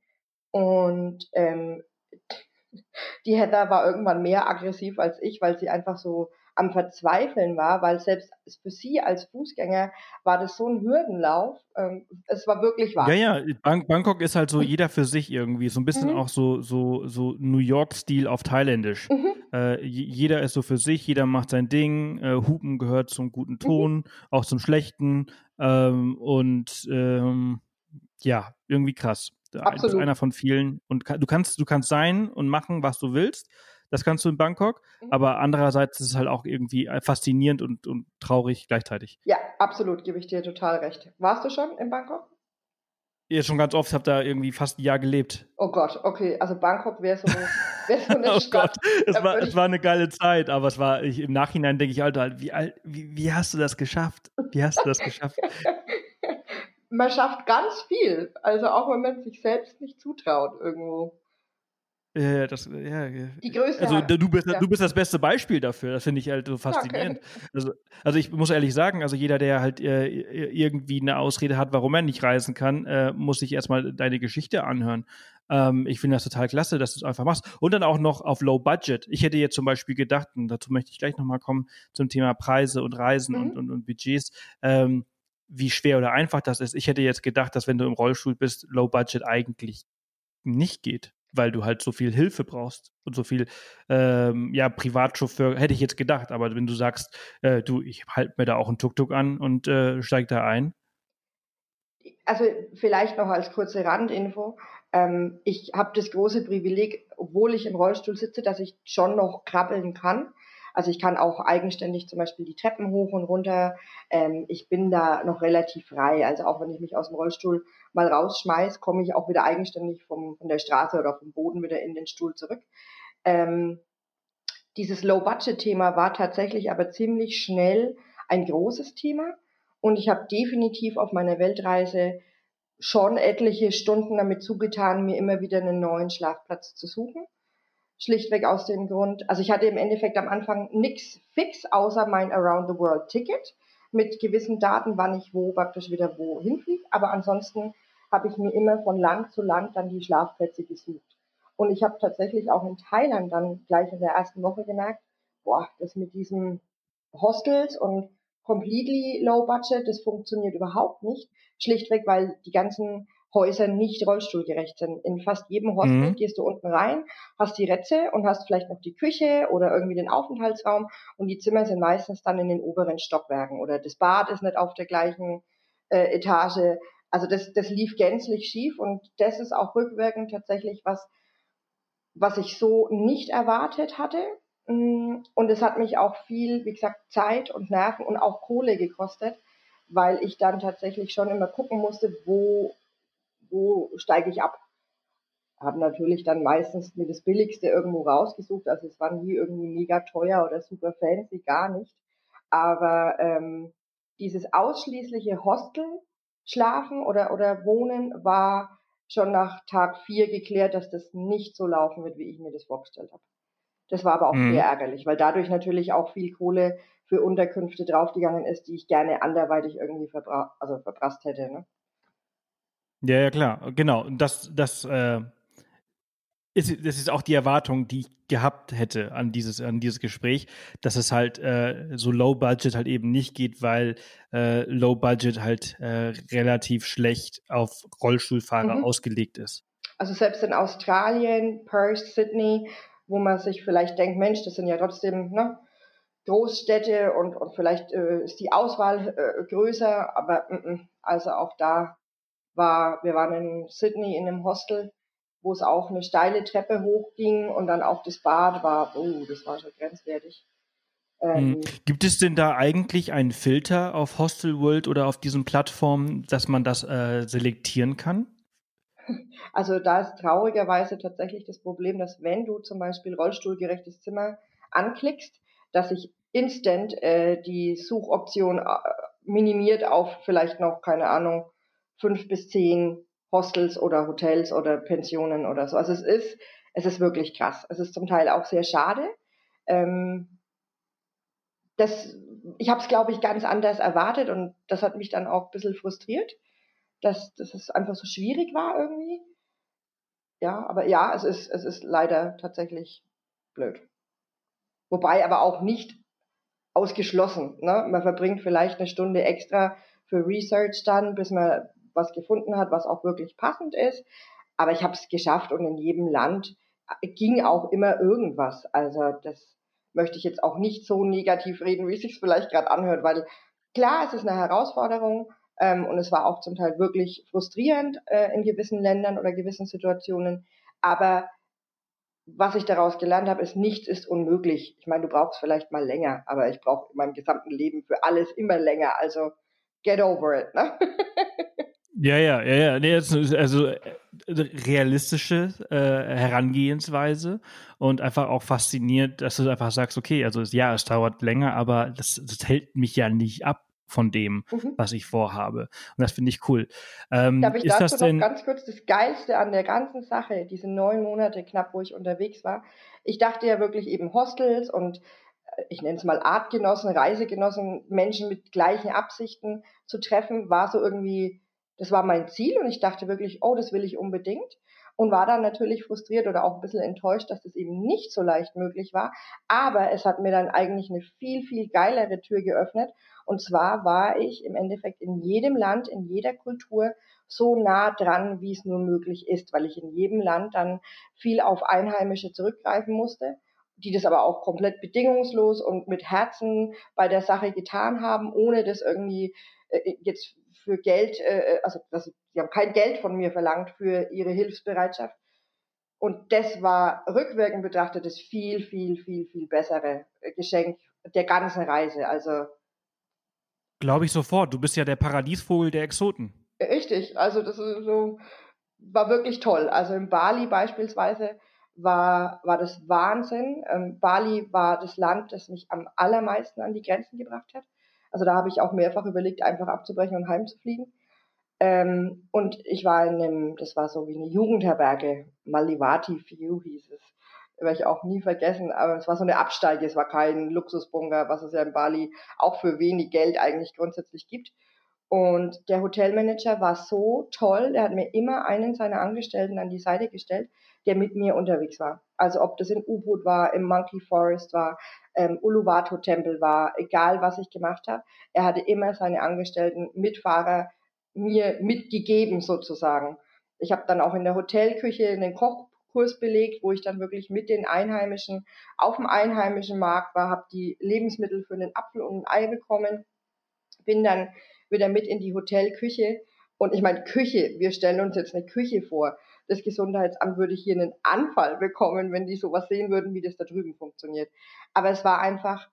Und ähm, die Heather war irgendwann mehr aggressiv als ich, weil sie einfach so am Verzweifeln war, weil selbst für sie als Fußgänger war das so ein Hürdenlauf. Ähm, es war wirklich wahr.
Ja, ja, Bang Bangkok ist halt so jeder für sich irgendwie, so ein bisschen mhm. auch so so so New York-Stil auf Thailändisch. Mhm. Äh, jeder ist so für sich, jeder macht sein Ding. Äh, Hupen gehört zum guten mhm. Ton, mhm. auch zum schlechten ähm, und ähm, ja, irgendwie krass. Absolut. einer von vielen. Und du kannst, du kannst sein und machen, was du willst. Das kannst du in Bangkok. Mhm. Aber andererseits ist es halt auch irgendwie äh, faszinierend und, und traurig gleichzeitig.
Ja, absolut, gebe ich dir total recht. Warst du schon in Bangkok?
Ja, schon ganz oft. Ich habe da irgendwie fast ein Jahr gelebt.
Oh Gott, okay. Also Bangkok wäre so, wär so eine oh Stadt.
Gott, es war, es war eine geile Zeit, aber es war, ich, im Nachhinein denke ich, Alter, wie, wie, wie hast du das geschafft? Wie hast du das geschafft?
man schafft ganz viel. Also auch wenn man sich selbst nicht zutraut irgendwo.
Ja, das, ja, Die größte. Also du bist, ja. du bist das beste Beispiel dafür. Das finde ich halt so faszinierend. Okay. Also, also ich muss ehrlich sagen, also jeder, der halt äh, irgendwie eine Ausrede hat, warum er nicht reisen kann, äh, muss sich erstmal deine Geschichte anhören. Ähm, ich finde das total klasse, dass du es einfach machst. Und dann auch noch auf Low Budget. Ich hätte jetzt zum Beispiel gedacht, und dazu möchte ich gleich nochmal kommen, zum Thema Preise und Reisen mhm. und, und, und Budgets. Ähm, wie schwer oder einfach das ist. Ich hätte jetzt gedacht, dass wenn du im Rollstuhl bist, Low Budget eigentlich nicht geht, weil du halt so viel Hilfe brauchst und so viel, ähm, ja, Privatchauffeur, hätte ich jetzt gedacht. Aber wenn du sagst, äh, du, ich halte mir da auch einen Tuk-Tuk an und äh, steig da ein.
Also vielleicht noch als kurze Randinfo. Ähm, ich habe das große Privileg, obwohl ich im Rollstuhl sitze, dass ich schon noch krabbeln kann. Also ich kann auch eigenständig zum Beispiel die Treppen hoch und runter. Ähm, ich bin da noch relativ frei. Also auch wenn ich mich aus dem Rollstuhl mal rausschmeiß, komme ich auch wieder eigenständig vom, von der Straße oder vom Boden wieder in den Stuhl zurück. Ähm, dieses Low-Budget-Thema war tatsächlich aber ziemlich schnell ein großes Thema. Und ich habe definitiv auf meiner Weltreise schon etliche Stunden damit zugetan, mir immer wieder einen neuen Schlafplatz zu suchen. Schlichtweg aus dem Grund, also ich hatte im Endeffekt am Anfang nichts fix, außer mein Around the World Ticket mit gewissen Daten, wann ich wo praktisch wieder wo hinfliege. Aber ansonsten habe ich mir immer von Land zu Land dann die Schlafplätze gesucht. Und ich habe tatsächlich auch in Thailand dann gleich in der ersten Woche gemerkt, boah, das mit diesen Hostels und completely low budget, das funktioniert überhaupt nicht. Schlichtweg, weil die ganzen Häuser nicht rollstuhlgerecht sind. In fast jedem Hostel mhm. gehst du unten rein, hast die Rätze und hast vielleicht noch die Küche oder irgendwie den Aufenthaltsraum und die Zimmer sind meistens dann in den oberen Stockwerken oder das Bad ist nicht auf der gleichen äh, Etage. Also das, das lief gänzlich schief und das ist auch rückwirkend tatsächlich was, was ich so nicht erwartet hatte. Mm, und es hat mich auch viel, wie gesagt, Zeit und Nerven und auch Kohle gekostet, weil ich dann tatsächlich schon immer gucken musste, wo wo steige ich ab? Habe natürlich dann meistens mir das Billigste irgendwo rausgesucht. Also es war nie irgendwie mega teuer oder super fancy, gar nicht. Aber ähm, dieses ausschließliche Hostel schlafen oder, oder wohnen war schon nach Tag vier geklärt, dass das nicht so laufen wird, wie ich mir das vorgestellt habe. Das war aber auch mhm. sehr ärgerlich, weil dadurch natürlich auch viel Kohle für Unterkünfte draufgegangen ist, die ich gerne anderweitig irgendwie verbra also verprasst hätte. Ne?
Ja, ja, klar, genau. Das, das äh, ist, das ist auch die Erwartung, die ich gehabt hätte an dieses, an dieses Gespräch, dass es halt äh, so Low Budget halt eben nicht geht, weil äh, Low Budget halt äh, relativ schlecht auf Rollstuhlfahrer mhm. ausgelegt ist.
Also selbst in Australien, Perth, Sydney, wo man sich vielleicht denkt, Mensch, das sind ja trotzdem ne, Großstädte und, und vielleicht äh, ist die Auswahl äh, größer, aber m -m, also auch da war, wir waren in Sydney in einem Hostel, wo es auch eine steile Treppe hochging und dann auch das Bad war, oh, das war schon grenzwertig.
Ähm, hm. Gibt es denn da eigentlich einen Filter auf Hostel World oder auf diesen Plattformen, dass man das äh, selektieren kann?
Also da ist traurigerweise tatsächlich das Problem, dass wenn du zum Beispiel rollstuhlgerechtes Zimmer anklickst, dass sich instant äh, die Suchoption äh, minimiert auf vielleicht noch, keine Ahnung, fünf bis zehn Hostels oder Hotels oder Pensionen oder so. Also es ist, es ist wirklich krass. Es ist zum Teil auch sehr schade. Ähm, das, ich habe es, glaube ich, ganz anders erwartet und das hat mich dann auch ein bisschen frustriert, dass, dass es einfach so schwierig war irgendwie. Ja, aber ja, es ist, es ist leider tatsächlich blöd. Wobei aber auch nicht ausgeschlossen. Ne? Man verbringt vielleicht eine Stunde extra für Research dann, bis man was gefunden hat, was auch wirklich passend ist. Aber ich habe es geschafft und in jedem Land ging auch immer irgendwas. Also das möchte ich jetzt auch nicht so negativ reden, wie es sich vielleicht gerade anhört, weil klar, es ist eine Herausforderung ähm, und es war auch zum Teil wirklich frustrierend äh, in gewissen Ländern oder gewissen Situationen. Aber was ich daraus gelernt habe, ist, nichts ist unmöglich. Ich meine, du brauchst vielleicht mal länger, aber ich brauche in meinem gesamten Leben für alles immer länger. Also get over it. Ne?
Ja, ja, ja, ja. Nee, also äh, realistische äh, Herangehensweise und einfach auch fasziniert, dass du einfach sagst, okay, also ja, es dauert länger, aber das, das hält mich ja nicht ab von dem, mhm. was ich vorhabe. Und das finde ich cool.
Ähm, Darf ich ist dazu das denn, noch ganz kurz das Geilste an der ganzen Sache, diese neun Monate knapp, wo ich unterwegs war. Ich dachte ja wirklich eben Hostels und äh, ich nenne es mal Artgenossen, Reisegenossen, Menschen mit gleichen Absichten zu treffen, war so irgendwie das war mein Ziel und ich dachte wirklich, oh, das will ich unbedingt und war dann natürlich frustriert oder auch ein bisschen enttäuscht, dass das eben nicht so leicht möglich war. Aber es hat mir dann eigentlich eine viel, viel geilere Tür geöffnet. Und zwar war ich im Endeffekt in jedem Land, in jeder Kultur so nah dran, wie es nur möglich ist, weil ich in jedem Land dann viel auf Einheimische zurückgreifen musste die das aber auch komplett bedingungslos und mit Herzen bei der Sache getan haben, ohne das irgendwie äh, jetzt für Geld, äh, äh also, also sie haben kein Geld von mir verlangt für ihre Hilfsbereitschaft. Und das war rückwirkend betrachtet das viel, viel, viel, viel bessere äh, Geschenk der ganzen Reise. Also
glaube ich sofort. Du bist ja der Paradiesvogel der Exoten.
Richtig. Also das so war wirklich toll. Also in Bali beispielsweise war war das Wahnsinn. Ähm, Bali war das Land, das mich am allermeisten an die Grenzen gebracht hat. Also da habe ich auch mehrfach überlegt, einfach abzubrechen und heimzufliegen. Ähm, und ich war in einem, das war so wie eine Jugendherberge, Malivati View hieß es. Werde ich auch nie vergessen, aber es war so eine Absteige, es war kein Luxusbunker, was es ja in Bali auch für wenig Geld eigentlich grundsätzlich gibt. Und der Hotelmanager war so toll, der hat mir immer einen seiner Angestellten an die Seite gestellt, der mit mir unterwegs war. Also ob das in U-Boot war, im Monkey Forest war, ähm, Uluwatu Tempel war, egal was ich gemacht habe, er hatte immer seine Angestellten, Mitfahrer mir mitgegeben sozusagen. Ich habe dann auch in der Hotelküche einen Kochkurs belegt, wo ich dann wirklich mit den Einheimischen auf dem einheimischen Markt war, habe die Lebensmittel für einen Apfel und ein Ei bekommen, bin dann wieder mit in die Hotelküche und ich meine Küche, wir stellen uns jetzt eine Küche vor das Gesundheitsamt würde hier einen Anfall bekommen, wenn die sowas sehen würden, wie das da drüben funktioniert. Aber es war einfach,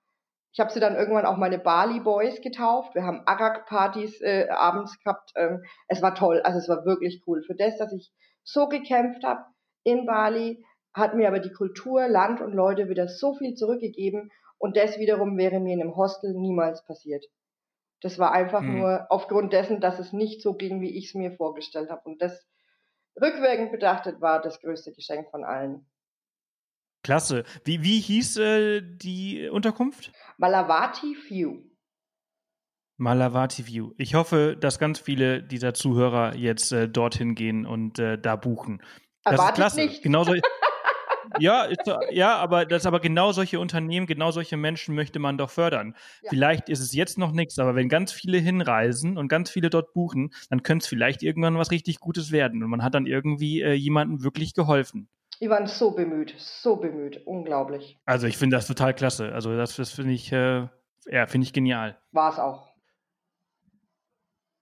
ich habe sie dann irgendwann auch meine Bali Boys getauft. Wir haben Arak-Partys äh, abends gehabt. Ähm, es war toll, also es war wirklich cool. Für das, dass ich so gekämpft habe in Bali, hat mir aber die Kultur, Land und Leute wieder so viel zurückgegeben und das wiederum wäre mir in einem Hostel niemals passiert. Das war einfach hm. nur aufgrund dessen, dass es nicht so ging, wie ich es mir vorgestellt habe. Und das rückwirkend betrachtet war das größte Geschenk von allen.
Klasse. Wie, wie hieß äh, die Unterkunft?
Malavati View.
Malavati View. Ich hoffe, dass ganz viele dieser Zuhörer jetzt äh, dorthin gehen und äh, da buchen. Das
Erwartet ist klasse. Nicht.
Genauso, ja, ist, ja, aber das aber genau solche Unternehmen, genau solche Menschen möchte man doch fördern. Ja. Vielleicht ist es jetzt noch nichts, aber wenn ganz viele hinreisen und ganz viele dort buchen, dann könnte es vielleicht irgendwann was richtig Gutes werden und man hat dann irgendwie äh, jemandem wirklich geholfen.
Die waren so bemüht, so bemüht, unglaublich.
Also ich finde das total klasse. Also das, das finde ich, äh, ja, finde ich genial.
War es auch.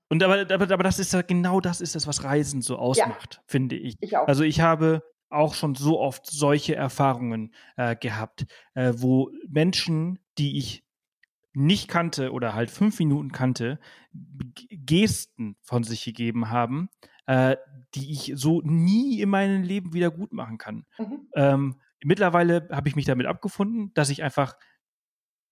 Und aber, aber, aber das ist ja genau das ist es, was Reisen so ausmacht, ja, finde ich.
Ich auch.
Also ich habe auch schon so oft solche Erfahrungen äh, gehabt, äh, wo Menschen, die ich nicht kannte oder halt fünf Minuten kannte, Gesten von sich gegeben haben, äh, die ich so nie in meinem Leben wieder gut machen kann. Mhm. Ähm, mittlerweile habe ich mich damit abgefunden, dass ich einfach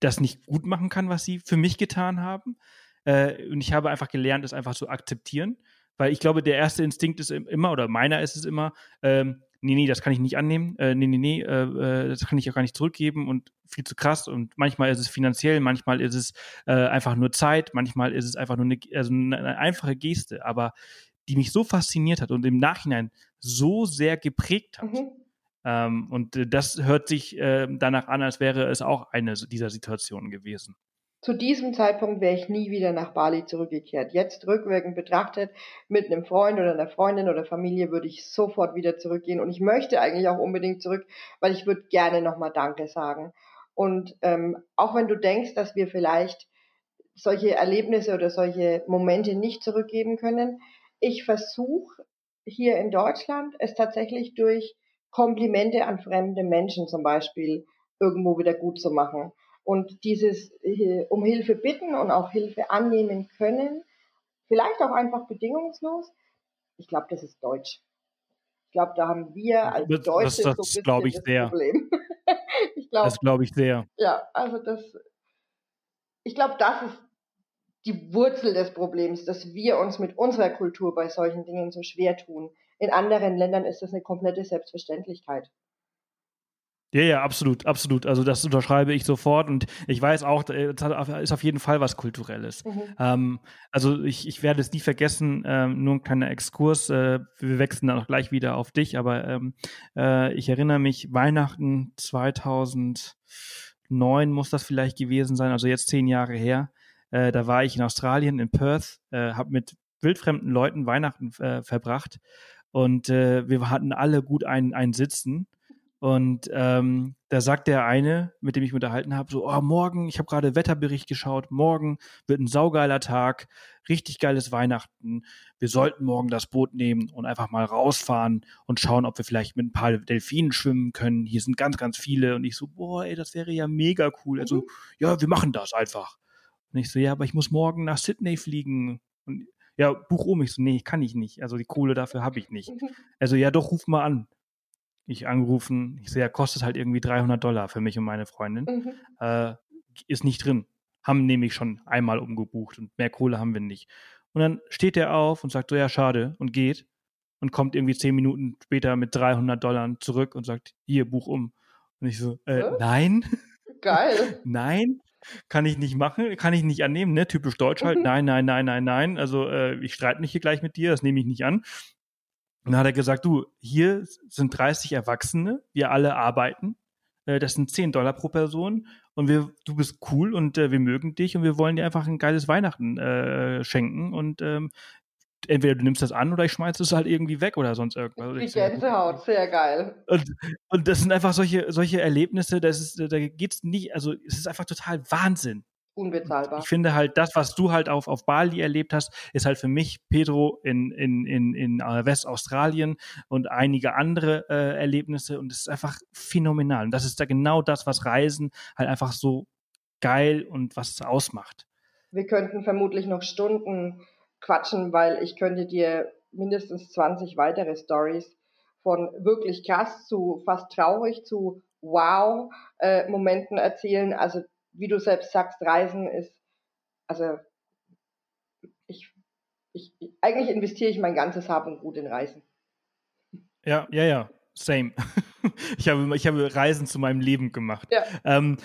das nicht gut machen kann, was sie für mich getan haben. Äh, und ich habe einfach gelernt, es einfach zu akzeptieren. Weil ich glaube, der erste Instinkt ist immer, oder meiner ist es immer, ähm, nee, nee, das kann ich nicht annehmen, äh, nee, nee, nee, äh, äh, das kann ich auch gar nicht zurückgeben und viel zu krass und manchmal ist es finanziell, manchmal ist es äh, einfach nur Zeit, manchmal ist es einfach nur eine, also eine einfache Geste, aber die mich so fasziniert hat und im Nachhinein so sehr geprägt hat. Mhm. Ähm, und äh, das hört sich äh, danach an, als wäre es auch eine dieser Situationen gewesen.
Zu diesem Zeitpunkt wäre ich nie wieder nach Bali zurückgekehrt. Jetzt rückwirkend betrachtet, mit einem Freund oder einer Freundin oder Familie würde ich sofort wieder zurückgehen. Und ich möchte eigentlich auch unbedingt zurück, weil ich würde gerne nochmal Danke sagen. Und ähm, auch wenn du denkst, dass wir vielleicht solche Erlebnisse oder solche Momente nicht zurückgeben können, ich versuche hier in Deutschland es tatsächlich durch Komplimente an fremde Menschen zum Beispiel irgendwo wieder gut zu machen. Und dieses äh, um Hilfe bitten und auch Hilfe annehmen können, vielleicht auch einfach bedingungslos, ich glaube, das ist deutsch. Ich glaube, da haben wir als
das,
Deutsche
das, das,
so
glaube ich sehr. Problem. ich glaub, das glaube ich sehr.
Ja, also das, ich glaube, das ist die Wurzel des Problems, dass wir uns mit unserer Kultur bei solchen Dingen so schwer tun. In anderen Ländern ist das eine komplette Selbstverständlichkeit.
Ja, ja, absolut, absolut. Also das unterschreibe ich sofort und ich weiß auch, es ist auf jeden Fall was Kulturelles. Mhm. Ähm, also ich, ich werde es nie vergessen, ähm, nur ein kleiner Exkurs, äh, wir wechseln dann auch gleich wieder auf dich, aber ähm, äh, ich erinnere mich, Weihnachten 2009 muss das vielleicht gewesen sein, also jetzt zehn Jahre her, äh, da war ich in Australien, in Perth, äh, habe mit wildfremden Leuten Weihnachten äh, verbracht und äh, wir hatten alle gut ein, ein Sitzen und ähm, da sagt der eine, mit dem ich mich unterhalten habe, so, oh, morgen, ich habe gerade Wetterbericht geschaut, morgen wird ein saugeiler Tag, richtig geiles Weihnachten. Wir sollten morgen das Boot nehmen und einfach mal rausfahren und schauen, ob wir vielleicht mit ein paar Delfinen schwimmen können. Hier sind ganz, ganz viele. Und ich so, boah, ey, das wäre ja mega cool. Also, mhm. ja, wir machen das einfach. Und ich so, ja, aber ich muss morgen nach Sydney fliegen. Und ja, buch um. Ich so, nee, kann ich nicht. Also die Kohle dafür habe ich nicht. Also ja, doch, ruf mal an ich angerufen, ich sehe, kostet halt irgendwie 300 Dollar für mich und meine Freundin. Mhm. Äh, ist nicht drin. Haben nämlich schon einmal umgebucht und mehr Kohle haben wir nicht. Und dann steht er auf und sagt so, ja, schade und geht und kommt irgendwie zehn Minuten später mit 300 Dollar zurück und sagt, hier, buch um. Und ich so, äh, ja? nein.
Geil.
nein, kann ich nicht machen, kann ich nicht annehmen, ne? Typisch Deutsch halt. Mhm. Nein, nein, nein, nein, nein. Also äh, ich streite mich hier gleich mit dir, das nehme ich nicht an. Und dann hat er gesagt, du, hier sind 30 Erwachsene, wir alle arbeiten, äh, das sind 10 Dollar pro Person. Und wir, du bist cool und äh, wir mögen dich und wir wollen dir einfach ein geiles Weihnachten äh, schenken. Und ähm, entweder du nimmst das an oder ich schmeiße es halt irgendwie weg oder sonst irgendwas.
Die Gänsehaut, sehr geil.
Und, und das sind einfach solche, solche Erlebnisse, das ist, da geht's nicht, also es ist einfach total Wahnsinn,
unbezahlbar.
Ich finde halt, das, was du halt auf, auf Bali erlebt hast, ist halt für mich Pedro in, in, in, in äh, Westaustralien und einige andere äh, Erlebnisse und es ist einfach phänomenal. Und das ist da genau das, was Reisen halt einfach so geil und was es ausmacht.
Wir könnten vermutlich noch Stunden quatschen, weil ich könnte dir mindestens 20 weitere Stories von wirklich krass zu fast traurig zu wow äh, Momenten erzählen. Also wie du selbst sagst, Reisen ist, also ich, ich, eigentlich investiere ich mein ganzes Hab und Gut in Reisen.
Ja, ja, ja, same. ich habe, ich habe Reisen zu meinem Leben gemacht. Ja. Ähm,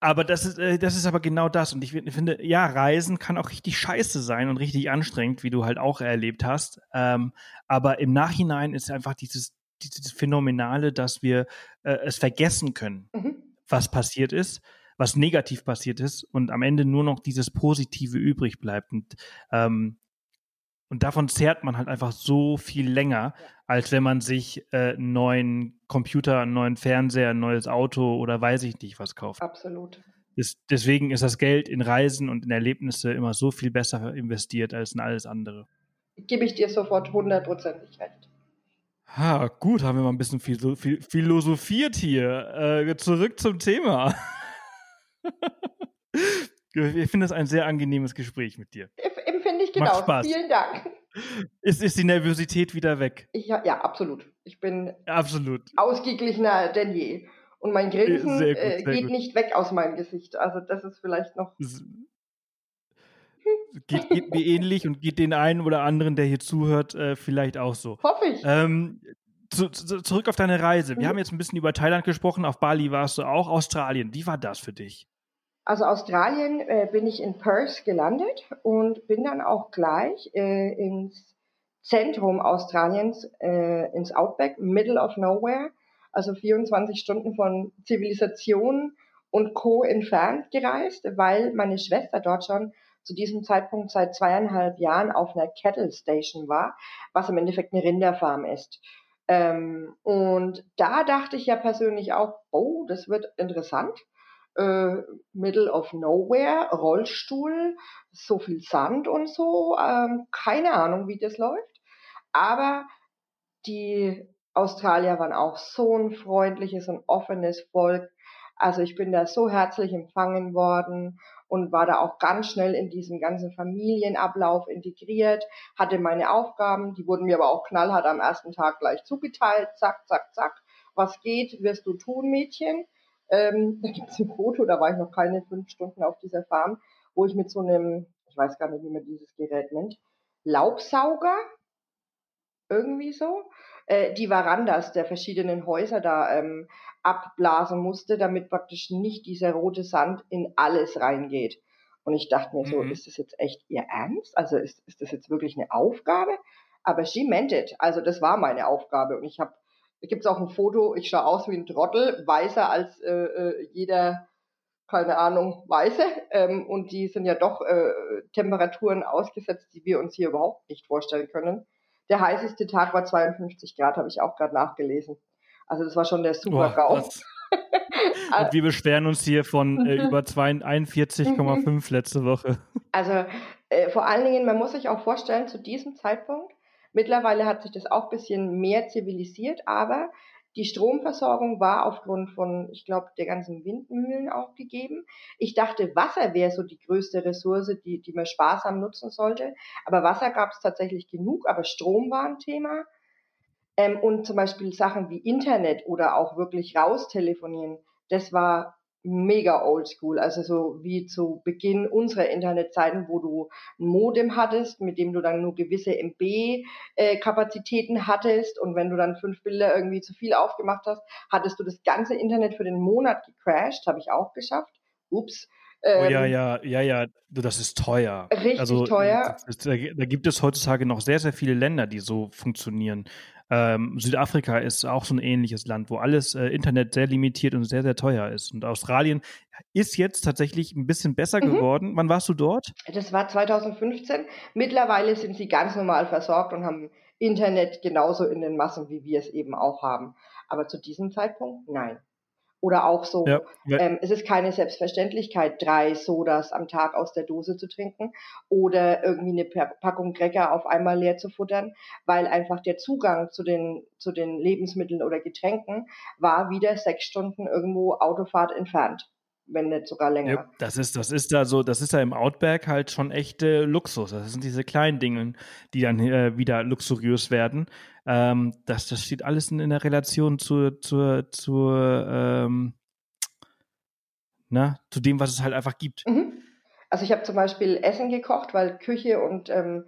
aber das ist, äh, das ist aber genau das. Und ich finde, ja, Reisen kann auch richtig scheiße sein und richtig anstrengend, wie du halt auch erlebt hast. Ähm, aber im Nachhinein ist einfach dieses, dieses Phänomenale, dass wir äh, es vergessen können, mhm. was passiert ist, was negativ passiert ist und am Ende nur noch dieses Positive übrig bleibt. Und, ähm, und davon zehrt man halt einfach so viel länger, als wenn man sich äh, einen neuen Computer, einen neuen Fernseher, ein neues Auto oder weiß ich nicht was kauft.
Absolut.
Das, deswegen ist das Geld in Reisen und in Erlebnisse immer so viel besser investiert als in alles andere.
Gebe ich dir sofort hundertprozentig recht.
Ha, gut, haben wir mal ein bisschen philosophiert hier. Äh, zurück zum Thema. ich finde es ein sehr angenehmes Gespräch mit dir.
Empfinde ich genau. Macht Spaß. Vielen Dank.
Ist, ist die Nervosität wieder weg?
Ich, ja, absolut. Ich bin
absolut.
ausgeglichener denn je. Und mein Grinsen gut, äh, geht gut. nicht weg aus meinem Gesicht. Also das ist vielleicht noch.
Geht, geht, mir ähnlich und geht den einen oder anderen, der hier zuhört, äh, vielleicht auch so.
Hoffe ich.
Ähm, zu, zu, zurück auf deine Reise. Wir mhm. haben jetzt ein bisschen über Thailand gesprochen. Auf Bali warst du auch. Australien. Wie war das für dich?
Also Australien äh, bin ich in Perth gelandet und bin dann auch gleich äh, ins Zentrum Australiens, äh, ins Outback, Middle of Nowhere, also 24 Stunden von Zivilisation und Co. entfernt gereist, weil meine Schwester dort schon zu diesem Zeitpunkt seit zweieinhalb Jahren auf einer Cattle Station war, was im Endeffekt eine Rinderfarm ist. Ähm, und da dachte ich ja persönlich auch, oh, das wird interessant. Äh, Middle of Nowhere, Rollstuhl, so viel Sand und so. Ähm, keine Ahnung, wie das läuft. Aber die Australier waren auch so ein freundliches und offenes Volk. Also ich bin da so herzlich empfangen worden und war da auch ganz schnell in diesen ganzen Familienablauf integriert, hatte meine Aufgaben, die wurden mir aber auch knallhart am ersten Tag gleich zugeteilt, zack, zack, zack, was geht, wirst du tun, Mädchen. Ähm, da gibt es ein Foto, da war ich noch keine fünf Stunden auf dieser Farm, wo ich mit so einem, ich weiß gar nicht, wie man dieses Gerät nennt, Laubsauger, irgendwie so, äh, die Verandas der verschiedenen Häuser da ähm, abblasen musste, damit praktisch nicht dieser rote Sand in alles reingeht. Und ich dachte mir so, mhm. ist das jetzt echt ihr Ernst? Also ist, ist das jetzt wirklich eine Aufgabe? Aber she meant it. Also das war meine Aufgabe. Und ich habe, gibt es auch ein Foto, ich schaue aus wie ein Trottel, weißer als äh, äh, jeder, keine Ahnung, Weiße. Ähm, und die sind ja doch äh, Temperaturen ausgesetzt, die wir uns hier überhaupt nicht vorstellen können. Der heißeste Tag war 52 Grad, habe ich auch gerade nachgelesen. Also das war schon der Super-GAU.
Und wir beschweren uns hier von äh, über 41,5 letzte Woche.
Also äh, vor allen Dingen, man muss sich auch vorstellen, zu diesem Zeitpunkt, mittlerweile hat sich das auch ein bisschen mehr zivilisiert, aber die Stromversorgung war aufgrund von, ich glaube, der ganzen Windmühlen auch gegeben. Ich dachte, Wasser wäre so die größte Ressource, die, die man sparsam nutzen sollte. Aber Wasser gab es tatsächlich genug, aber Strom war ein Thema. Ähm, und zum Beispiel Sachen wie Internet oder auch wirklich raustelefonieren, das war mega oldschool, also so wie zu Beginn unserer Internetzeiten, wo du ein Modem hattest, mit dem du dann nur gewisse MB-Kapazitäten äh, hattest und wenn du dann fünf Bilder irgendwie zu viel aufgemacht hast, hattest du das ganze Internet für den Monat gecrashed, habe ich auch geschafft. Ups.
Ähm, oh ja, ähm, ja, ja, ja, das ist teuer.
Richtig also, teuer.
Ist, da gibt es heutzutage noch sehr, sehr viele Länder, die so funktionieren. Ähm, Südafrika ist auch so ein ähnliches Land, wo alles äh, Internet sehr limitiert und sehr, sehr teuer ist. Und Australien ist jetzt tatsächlich ein bisschen besser mhm. geworden. Wann warst du dort?
Das war 2015. Mittlerweile sind sie ganz normal versorgt und haben Internet genauso in den Massen, wie wir es eben auch haben. Aber zu diesem Zeitpunkt nein. Oder auch so, ja, ähm, es ist keine Selbstverständlichkeit, drei Sodas am Tag aus der Dose zu trinken oder irgendwie eine Packung Cracker auf einmal leer zu futtern, weil einfach der Zugang zu den, zu den Lebensmitteln oder Getränken war wieder sechs Stunden irgendwo Autofahrt entfernt wenn nicht sogar länger. Ja,
das ist, das ist da so, das ist da im Outback halt schon echte Luxus. Das sind diese kleinen Dinge, die dann äh, wieder luxuriös werden. Ähm, das, das steht alles in, in der Relation zu, zu, zu, ähm, na, zu dem, was es halt einfach gibt.
Mhm. Also ich habe zum Beispiel Essen gekocht, weil Küche und ähm,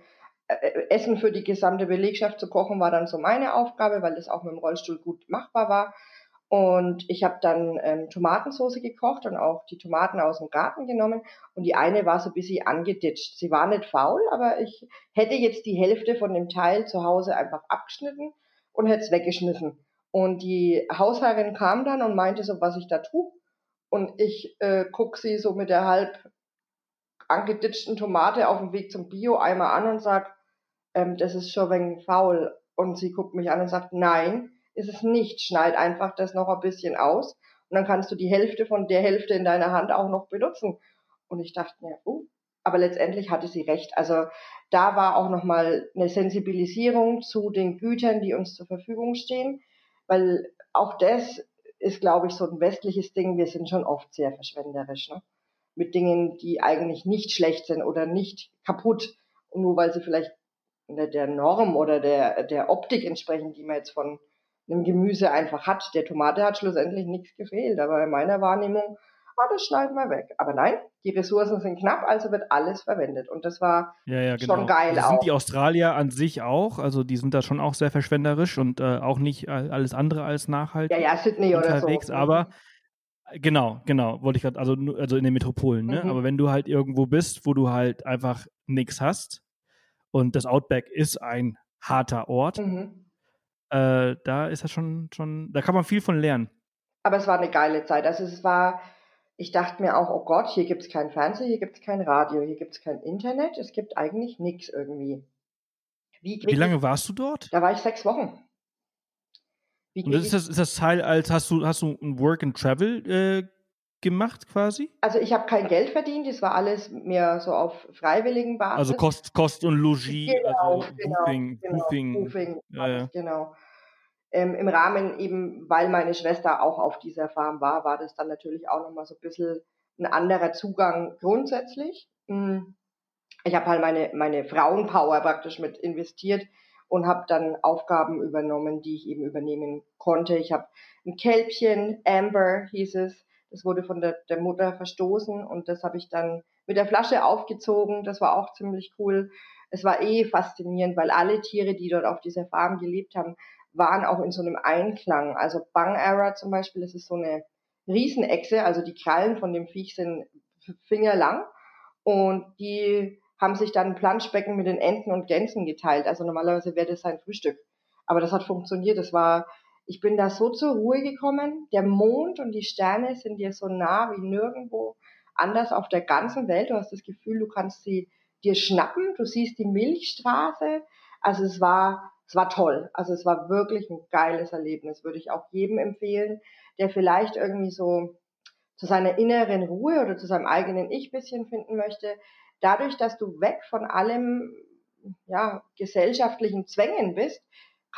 äh, äh, Essen für die gesamte Belegschaft zu kochen war dann so meine Aufgabe, weil das auch mit dem Rollstuhl gut machbar war. Und ich habe dann ähm, Tomatensauce gekocht und auch die Tomaten aus dem Garten genommen. Und die eine war so ein bisschen angeditscht. Sie war nicht faul, aber ich hätte jetzt die Hälfte von dem Teil zu Hause einfach abgeschnitten und hätte es weggeschmissen. Und die Hausherrin kam dann und meinte so, was ich da tue. Und ich äh, guck sie so mit der halb angeditschten Tomate auf dem Weg zum Bio-Eimer an und sag, ähm, das ist schon wegen faul. Und sie guckt mich an und sagt, nein, ist es nicht. Schneid einfach das noch ein bisschen aus und dann kannst du die Hälfte von der Hälfte in deiner Hand auch noch benutzen. Und ich dachte mir, oh, aber letztendlich hatte sie recht. Also da war auch nochmal eine Sensibilisierung zu den Gütern, die uns zur Verfügung stehen, weil auch das ist, glaube ich, so ein westliches Ding. Wir sind schon oft sehr verschwenderisch, ne? Mit Dingen, die eigentlich nicht schlecht sind oder nicht kaputt. Nur weil sie vielleicht der Norm oder der, der Optik entsprechen, die man jetzt von einem Gemüse einfach hat. Der Tomate hat schlussendlich nichts gefehlt, aber in meiner Wahrnehmung, ah, das schneiden wir weg. Aber nein, die Ressourcen sind knapp, also wird alles verwendet. Und das war ja, ja, genau. schon geil
das auch. Sind die Australier an sich auch, also die sind da schon auch sehr verschwenderisch und äh, auch nicht alles andere als nachhaltig.
Ja, ja, Sydney
unterwegs, oder so. Aber Genau, genau, wollte ich gerade, also, also in den Metropolen, ne? Mhm. Aber wenn du halt irgendwo bist, wo du halt einfach nichts hast und das Outback ist ein harter Ort, mhm äh, da ist das schon, schon, da kann man viel von lernen.
Aber es war eine geile Zeit. Also es war, ich dachte mir auch, oh Gott, hier gibt es kein Fernsehen, hier gibt es kein Radio, hier gibt es kein Internet, es gibt eigentlich nichts irgendwie.
Wie, Wie lange warst du dort?
Da war ich sechs Wochen.
Wie Und das ist das, ist das Teil, als hast du, hast du ein Work and Travel äh, gemacht quasi?
Also ich habe kein Geld verdient, das war alles mehr so auf freiwilligen Basis.
Also Kost, Kost und Logis,
genau,
also
genau,
Buching,
genau.
Buching
ja, ja. genau. Ähm, Im Rahmen eben, weil meine Schwester auch auf dieser Farm war, war das dann natürlich auch nochmal so ein bisschen ein anderer Zugang grundsätzlich. Hm. Ich habe halt meine, meine Frauenpower praktisch mit investiert und habe dann Aufgaben übernommen, die ich eben übernehmen konnte. Ich habe ein Kälbchen, Amber hieß es, das wurde von der, der Mutter verstoßen und das habe ich dann mit der Flasche aufgezogen. Das war auch ziemlich cool. Es war eh faszinierend, weil alle Tiere, die dort auf dieser Farm gelebt haben, waren auch in so einem Einklang. Also Bang Era zum Beispiel, das ist so eine Riesenechse, also die Krallen von dem Viech sind fingerlang und die haben sich dann Planschbecken mit den Enten und Gänsen geteilt. Also normalerweise wäre das sein Frühstück. Aber das hat funktioniert. Das war ich bin da so zur Ruhe gekommen. Der Mond und die Sterne sind dir so nah wie nirgendwo anders auf der ganzen Welt. Du hast das Gefühl, du kannst sie dir schnappen. Du siehst die Milchstraße. Also es war, es war toll. Also es war wirklich ein geiles Erlebnis. Würde ich auch jedem empfehlen, der vielleicht irgendwie so zu seiner inneren Ruhe oder zu seinem eigenen Ich bisschen finden möchte. Dadurch, dass du weg von allem, ja, gesellschaftlichen Zwängen bist,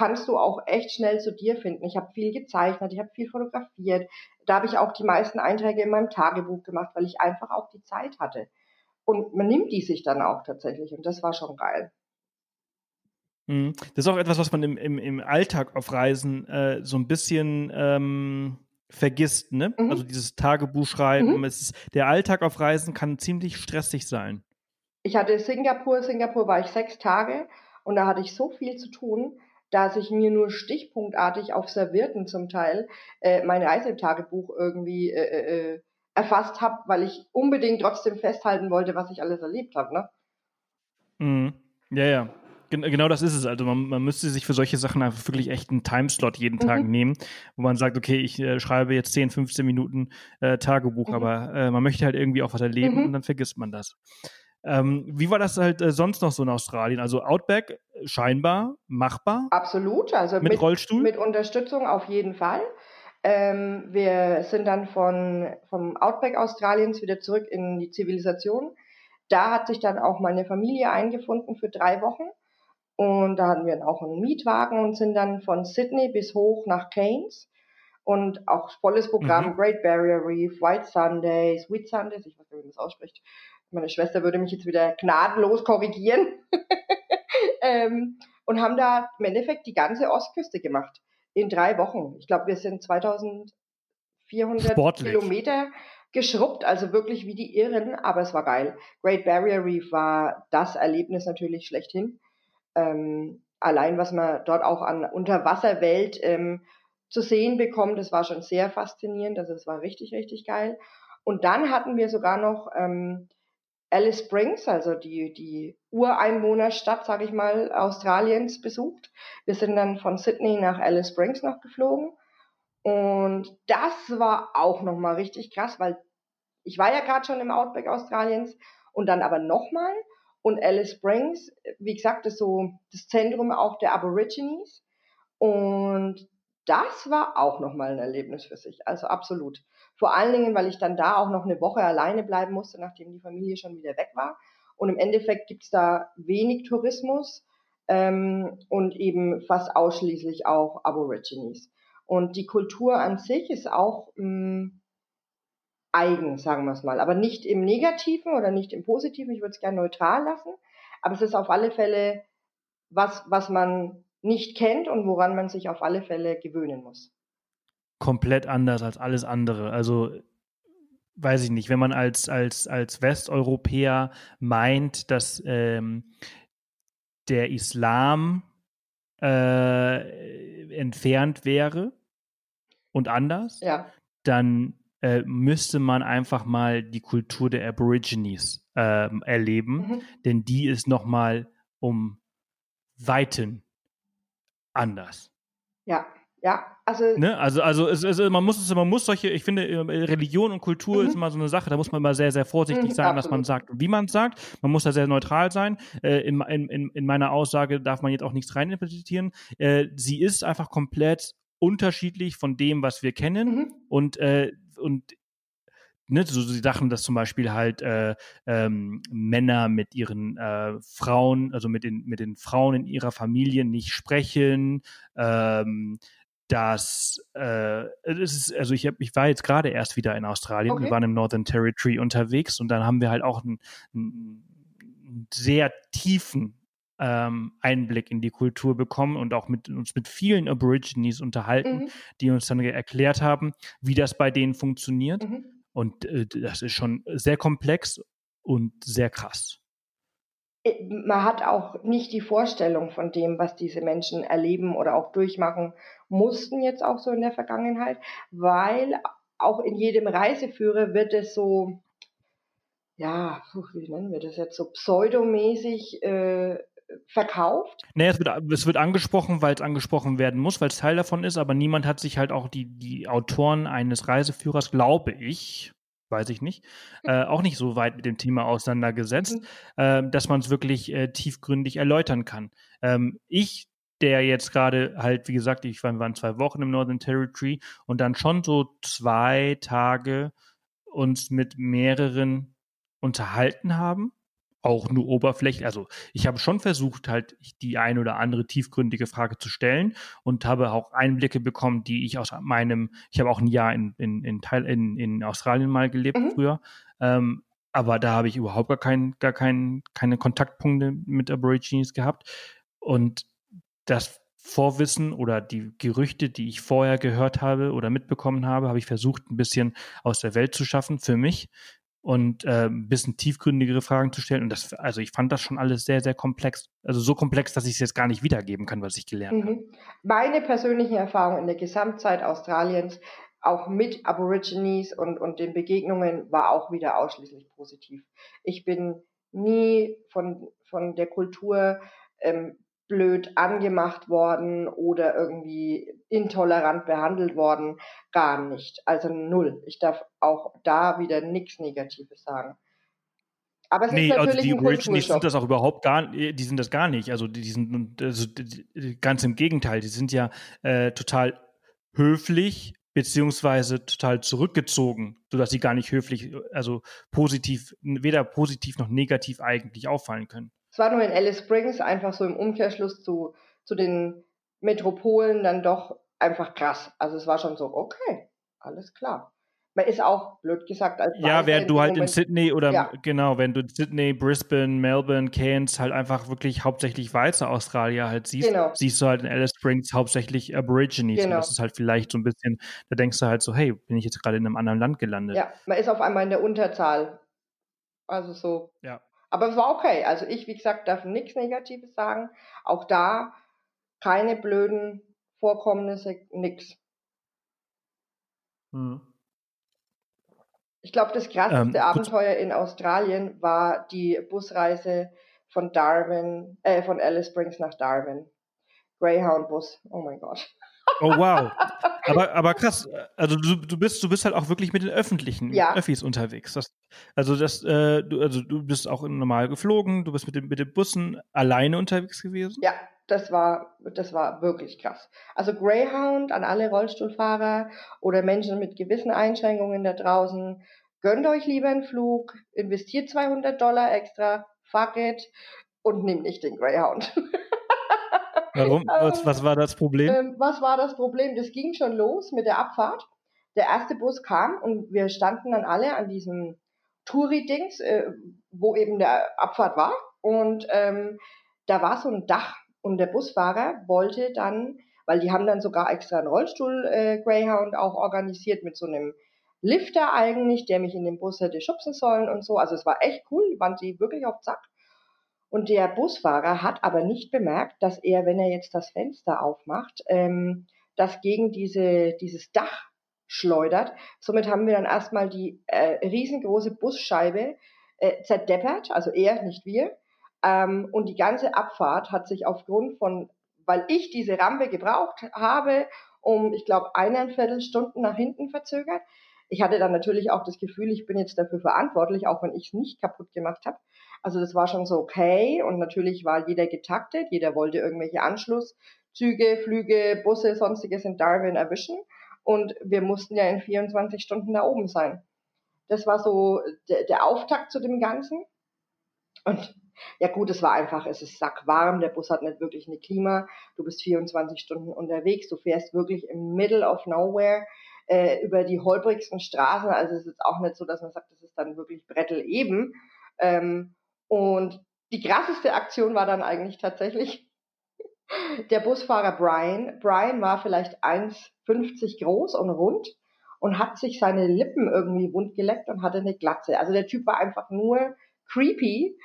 kannst du auch echt schnell zu dir finden. Ich habe viel gezeichnet, ich habe viel fotografiert. Da habe ich auch die meisten Einträge in meinem Tagebuch gemacht, weil ich einfach auch die Zeit hatte. Und man nimmt die sich dann auch tatsächlich und das war schon geil.
Mhm. Das ist auch etwas, was man im, im, im Alltag auf Reisen äh, so ein bisschen ähm, vergisst, ne? Mhm. Also dieses Tagebuch schreiben. Mhm. Ist, der Alltag auf Reisen kann ziemlich stressig sein.
Ich hatte Singapur, Singapur war ich sechs Tage und da hatte ich so viel zu tun, dass ich mir nur stichpunktartig auf Servierten zum Teil äh, mein Reisetagebuch irgendwie äh, äh, äh erfasst habe, weil ich unbedingt trotzdem festhalten wollte, was ich alles erlebt habe. Ne?
Mhm. Ja, ja. Gen genau das ist es. Also man, man, müsste sich für solche Sachen einfach wirklich echt einen Timeslot jeden mhm. Tag nehmen, wo man sagt, okay, ich äh, schreibe jetzt 10, 15 Minuten äh, Tagebuch, mhm. aber äh, man möchte halt irgendwie auch was erleben mhm. und dann vergisst man das. Ähm, wie war das halt äh, sonst noch so in Australien? Also Outback scheinbar machbar?
Absolut, also mit, mit Rollstuhl? Mit Unterstützung auf jeden Fall. Ähm, wir sind dann von, vom Outback Australiens wieder zurück in die Zivilisation. Da hat sich dann auch meine Familie eingefunden für drei Wochen. Und da hatten wir auch einen Mietwagen und sind dann von Sydney bis hoch nach Cairns. Und auch volles Programm, mhm. Great Barrier Reef, White Sundays, Sweet Sundays, ich weiß nicht, wie man das ausspricht, meine Schwester würde mich jetzt wieder gnadenlos korrigieren, ähm, und haben da im Endeffekt die ganze Ostküste gemacht. In drei Wochen. Ich glaube, wir sind 2400 Sportlich. Kilometer geschrubbt, also wirklich wie die Irren, aber es war geil. Great Barrier Reef war das Erlebnis natürlich schlechthin. Ähm, allein, was man dort auch an Unterwasserwelt ähm, zu sehen bekommt, das war schon sehr faszinierend, also es war richtig, richtig geil. Und dann hatten wir sogar noch ähm, Alice Springs, also die, die Ureinwohnerstadt, sage ich mal, Australiens besucht. Wir sind dann von Sydney nach Alice Springs noch geflogen. Und das war auch nochmal richtig krass, weil ich war ja gerade schon im Outback Australiens und dann aber nochmal. Und Alice Springs, wie gesagt, ist so das Zentrum auch der Aborigines. Und das war auch nochmal ein Erlebnis für sich. Also absolut. Vor allen Dingen, weil ich dann da auch noch eine Woche alleine bleiben musste, nachdem die Familie schon wieder weg war. Und im Endeffekt gibt's da wenig Tourismus ähm, und eben fast ausschließlich auch Aborigines. Und die Kultur an sich ist auch mh, mm, eigen, sagen wir es mal. Aber nicht im Negativen oder nicht im Positiven. Ich würde es gerne neutral lassen. Aber es ist auf alle Fälle was, was man nicht kennt und woran man sich auf alle Fälle gewöhnen muss
komplett anders als alles andere. Also weiß ich nicht, wenn man als, als, als Westeuropäer meint, dass ähm, der Islam äh, entfernt wäre und anders,
ja.
dann äh, müsste man einfach mal die Kultur der Aborigines äh, erleben, mhm. denn die ist noch mal um Weiten anders.
Ja, ja, also.
Ne? Also, also, es, es, man muss es, man muss solche, ich finde, äh, Religion und Kultur mhm. ist immer so eine Sache, da muss man immer sehr, sehr vorsichtig mhm, sein, absolut. was man sagt und wie man es sagt. Man muss da sehr neutral sein. Äh, in, in, in meiner Aussage darf man jetzt auch nichts reininterpretieren. Äh, sie ist einfach komplett unterschiedlich von dem, was wir kennen. Mhm. Und, äh, und ne, so sie Sachen, dass zum Beispiel halt äh, ähm, Männer mit ihren äh, Frauen, also mit den mit den Frauen in ihrer Familie nicht sprechen, ähm, dass äh, es ist, also ich, hab, ich war jetzt gerade erst wieder in Australien, okay. wir waren im Northern Territory unterwegs und dann haben wir halt auch einen, einen sehr tiefen ähm, Einblick in die Kultur bekommen und auch mit uns mit vielen Aborigines unterhalten, mhm. die uns dann erklärt haben, wie das bei denen funktioniert. Mhm. Und äh, das ist schon sehr komplex und sehr krass.
Äh, man hat auch nicht die Vorstellung von dem, was diese Menschen erleben oder auch durchmachen mussten jetzt auch so in der Vergangenheit, weil auch in jedem Reiseführer wird es so, ja, wie nennen wir das jetzt, so pseudomäßig äh, verkauft.
Nee, es wird, es wird angesprochen, weil es angesprochen werden muss, weil es Teil davon ist, aber niemand hat sich halt auch die, die Autoren eines Reiseführers, glaube ich, weiß ich nicht, äh, auch nicht so weit mit dem Thema auseinandergesetzt, äh, dass man es wirklich äh, tiefgründig erläutern kann. Ähm, ich, der jetzt gerade halt, wie gesagt, ich war, waren zwei Wochen im Northern Territory und dann schon so zwei Tage uns mit mehreren unterhalten haben, auch nur oberflächlich. Also ich habe schon versucht, halt die ein oder andere tiefgründige Frage zu stellen und habe auch Einblicke bekommen, die ich aus meinem, ich habe auch ein Jahr in, in, in, Teil, in, in Australien mal gelebt mhm. früher. Ähm, aber da habe ich überhaupt gar, kein, gar kein, keine Kontaktpunkte mit Aborigines gehabt. Und das Vorwissen oder die Gerüchte, die ich vorher gehört habe oder mitbekommen habe, habe ich versucht, ein bisschen aus der Welt zu schaffen für mich und äh, ein bisschen tiefgründigere Fragen zu stellen. Und das, also ich fand das schon alles sehr, sehr komplex. Also so komplex, dass ich es jetzt gar nicht wiedergeben kann, was ich gelernt mhm. habe.
Meine persönlichen Erfahrungen in der Gesamtzeit Australiens, auch mit Aborigines und, und den Begegnungen, war auch wieder ausschließlich positiv. Ich bin nie von, von der Kultur ähm, blöd angemacht worden oder irgendwie intolerant behandelt worden. Gar nicht. Also null. Ich darf auch da wieder nichts Negatives sagen.
Aber es nee, ist also natürlich also die Aborigines sind das auch überhaupt gar, die sind das gar nicht. Also die sind also ganz im Gegenteil. Die sind ja äh, total höflich beziehungsweise total zurückgezogen, sodass sie gar nicht höflich, also positiv, weder positiv noch negativ eigentlich auffallen können.
Es war nur in Alice Springs einfach so im Umkehrschluss zu, zu den Metropolen dann doch einfach krass. Also es war schon so, okay, alles klar. Man ist auch, blöd gesagt, als
Ja, während du halt Moment, in Sydney oder ja. genau, wenn du Sydney, Brisbane, Melbourne, Cairns halt einfach wirklich hauptsächlich weiße Australier halt siehst, genau. siehst du halt in Alice Springs hauptsächlich Aborigines. Genau. Und das ist halt vielleicht so ein bisschen, da denkst du halt so, hey, bin ich jetzt gerade in einem anderen Land gelandet.
Ja, man ist auf einmal in der Unterzahl. Also so.
Ja.
Aber es war okay. Also ich, wie gesagt, darf nichts Negatives sagen. Auch da keine blöden Vorkommnisse, nix.
Hm.
Ich glaube, das krasseste ähm, Abenteuer in Australien war die Busreise von Darwin, äh, von Alice Springs nach Darwin. Greyhound-Bus. Oh mein Gott.
Oh wow. Aber, aber krass, also du, du bist, du bist halt auch wirklich mit den öffentlichen ja. Öffis unterwegs. Das, also das, äh, du, also du bist auch normal geflogen, du bist mit, dem, mit den Bussen alleine unterwegs gewesen?
Ja, das war, das war wirklich krass. Also Greyhound an alle Rollstuhlfahrer oder Menschen mit gewissen Einschränkungen da draußen, gönnt euch lieber einen Flug, investiert 200 Dollar extra, fuck it und nehmt nicht den Greyhound.
Warum? Was, was war das Problem?
Ähm, was war das Problem? Das ging schon los mit der Abfahrt. Der erste Bus kam und wir standen dann alle an diesem Touri-Dings, äh, wo eben der Abfahrt war. Und ähm, da war so ein Dach und der Busfahrer wollte dann, weil die haben dann sogar extra einen Rollstuhl äh, Greyhound auch organisiert mit so einem Lifter eigentlich, der mich in den Bus hätte schubsen sollen und so. Also es war echt cool, waren die wirklich auf Zack. Und der Busfahrer hat aber nicht bemerkt, dass er, wenn er jetzt das Fenster aufmacht, ähm, das gegen diese, dieses Dach schleudert. Somit haben wir dann erstmal die äh, riesengroße Busscheibe äh, zerdeppert, also er, nicht wir. Ähm, und die ganze Abfahrt hat sich aufgrund von, weil ich diese Rampe gebraucht habe, um, ich glaube, eineinviertel Stunden nach hinten verzögert. Ich hatte dann natürlich auch das Gefühl, ich bin jetzt dafür verantwortlich, auch wenn ich es nicht kaputt gemacht habe. Also das war schon so okay und natürlich war jeder getaktet, jeder wollte irgendwelche Anschlusszüge, Flüge, Busse, sonstiges in Darwin erwischen und wir mussten ja in 24 Stunden da oben sein. Das war so der, der Auftakt zu dem Ganzen. Und ja gut, es war einfach, es ist sackwarm, der Bus hat nicht wirklich eine Klima, du bist 24 Stunden unterwegs, du fährst wirklich im Middle of nowhere äh, über die holprigsten Straßen, also es ist auch nicht so, dass man sagt, das ist dann wirklich Brettel eben. Ähm, und die krasseste Aktion war dann eigentlich tatsächlich der Busfahrer Brian. Brian war vielleicht 1,50 groß und rund und hat sich seine Lippen irgendwie wundgeleckt und hatte eine Glatze. Also der Typ war einfach nur creepy.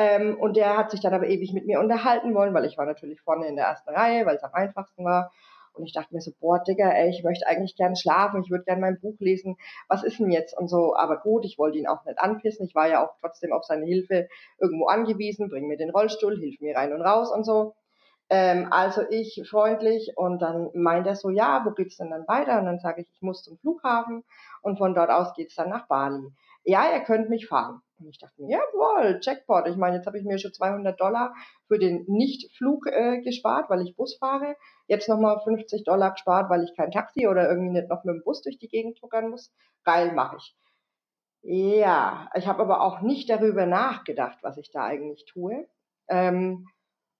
Ähm, und der hat sich dann aber ewig mit mir unterhalten wollen, weil ich war natürlich vorne in der ersten Reihe, weil es am einfachsten war. Und ich dachte mir so, boah, Digga, ey, ich möchte eigentlich gern schlafen, ich würde gern mein Buch lesen, was ist denn jetzt? Und so, aber gut, ich wollte ihn auch nicht anpissen, ich war ja auch trotzdem auf seine Hilfe irgendwo angewiesen, bring mir den Rollstuhl, hilf mir rein und raus und so. Ähm, also ich freundlich und dann meint er so, ja, wo geht's denn dann weiter? Und dann sage ich, ich muss zum Flughafen und von dort aus geht's dann nach Bali. Ja, er könnte mich fahren. Und ich dachte mir, jawohl, Jackpot. Ich meine, jetzt habe ich mir schon 200 Dollar für den Nichtflug äh, gespart, weil ich Bus fahre. Jetzt nochmal 50 Dollar gespart, weil ich kein Taxi oder irgendwie nicht noch mit dem Bus durch die Gegend tuckern muss. Geil, mache ich. Ja, ich habe aber auch nicht darüber nachgedacht, was ich da eigentlich tue. Ähm,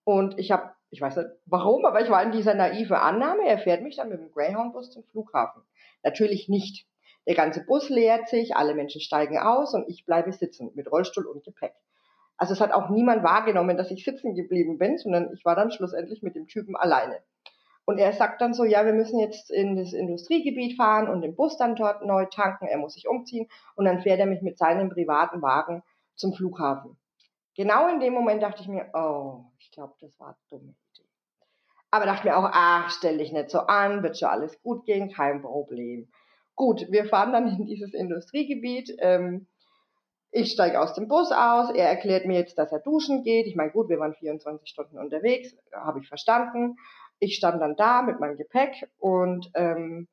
und ich habe, ich weiß nicht warum, aber ich war in dieser naive Annahme, er fährt mich dann mit dem Greyhound-Bus zum Flughafen. Natürlich nicht. Der ganze Bus leert sich, alle Menschen steigen aus und ich bleibe sitzen mit Rollstuhl und Gepäck. Also es hat auch niemand wahrgenommen, dass ich sitzen geblieben bin, sondern ich war dann schlussendlich mit dem Typen alleine. Und er sagt dann so, ja, wir müssen jetzt in das Industriegebiet fahren und den Bus dann dort neu tanken, er muss sich umziehen und dann fährt er mich mit seinem privaten Wagen zum Flughafen. Genau in dem Moment dachte ich mir, oh, ich glaube, das war eine dumme Idee. Aber dachte mir auch, ach, stell dich nicht so an, wird schon alles gut gehen, kein Problem. Gut, wir fahren dann in dieses Industriegebiet. Ähm, ich steige aus dem Bus aus. Er erklärt mir jetzt, dass er duschen geht. Ich meine, gut, wir waren 24 Stunden unterwegs, habe ich verstanden. Ich stand dann da mit meinem Gepäck und ähm,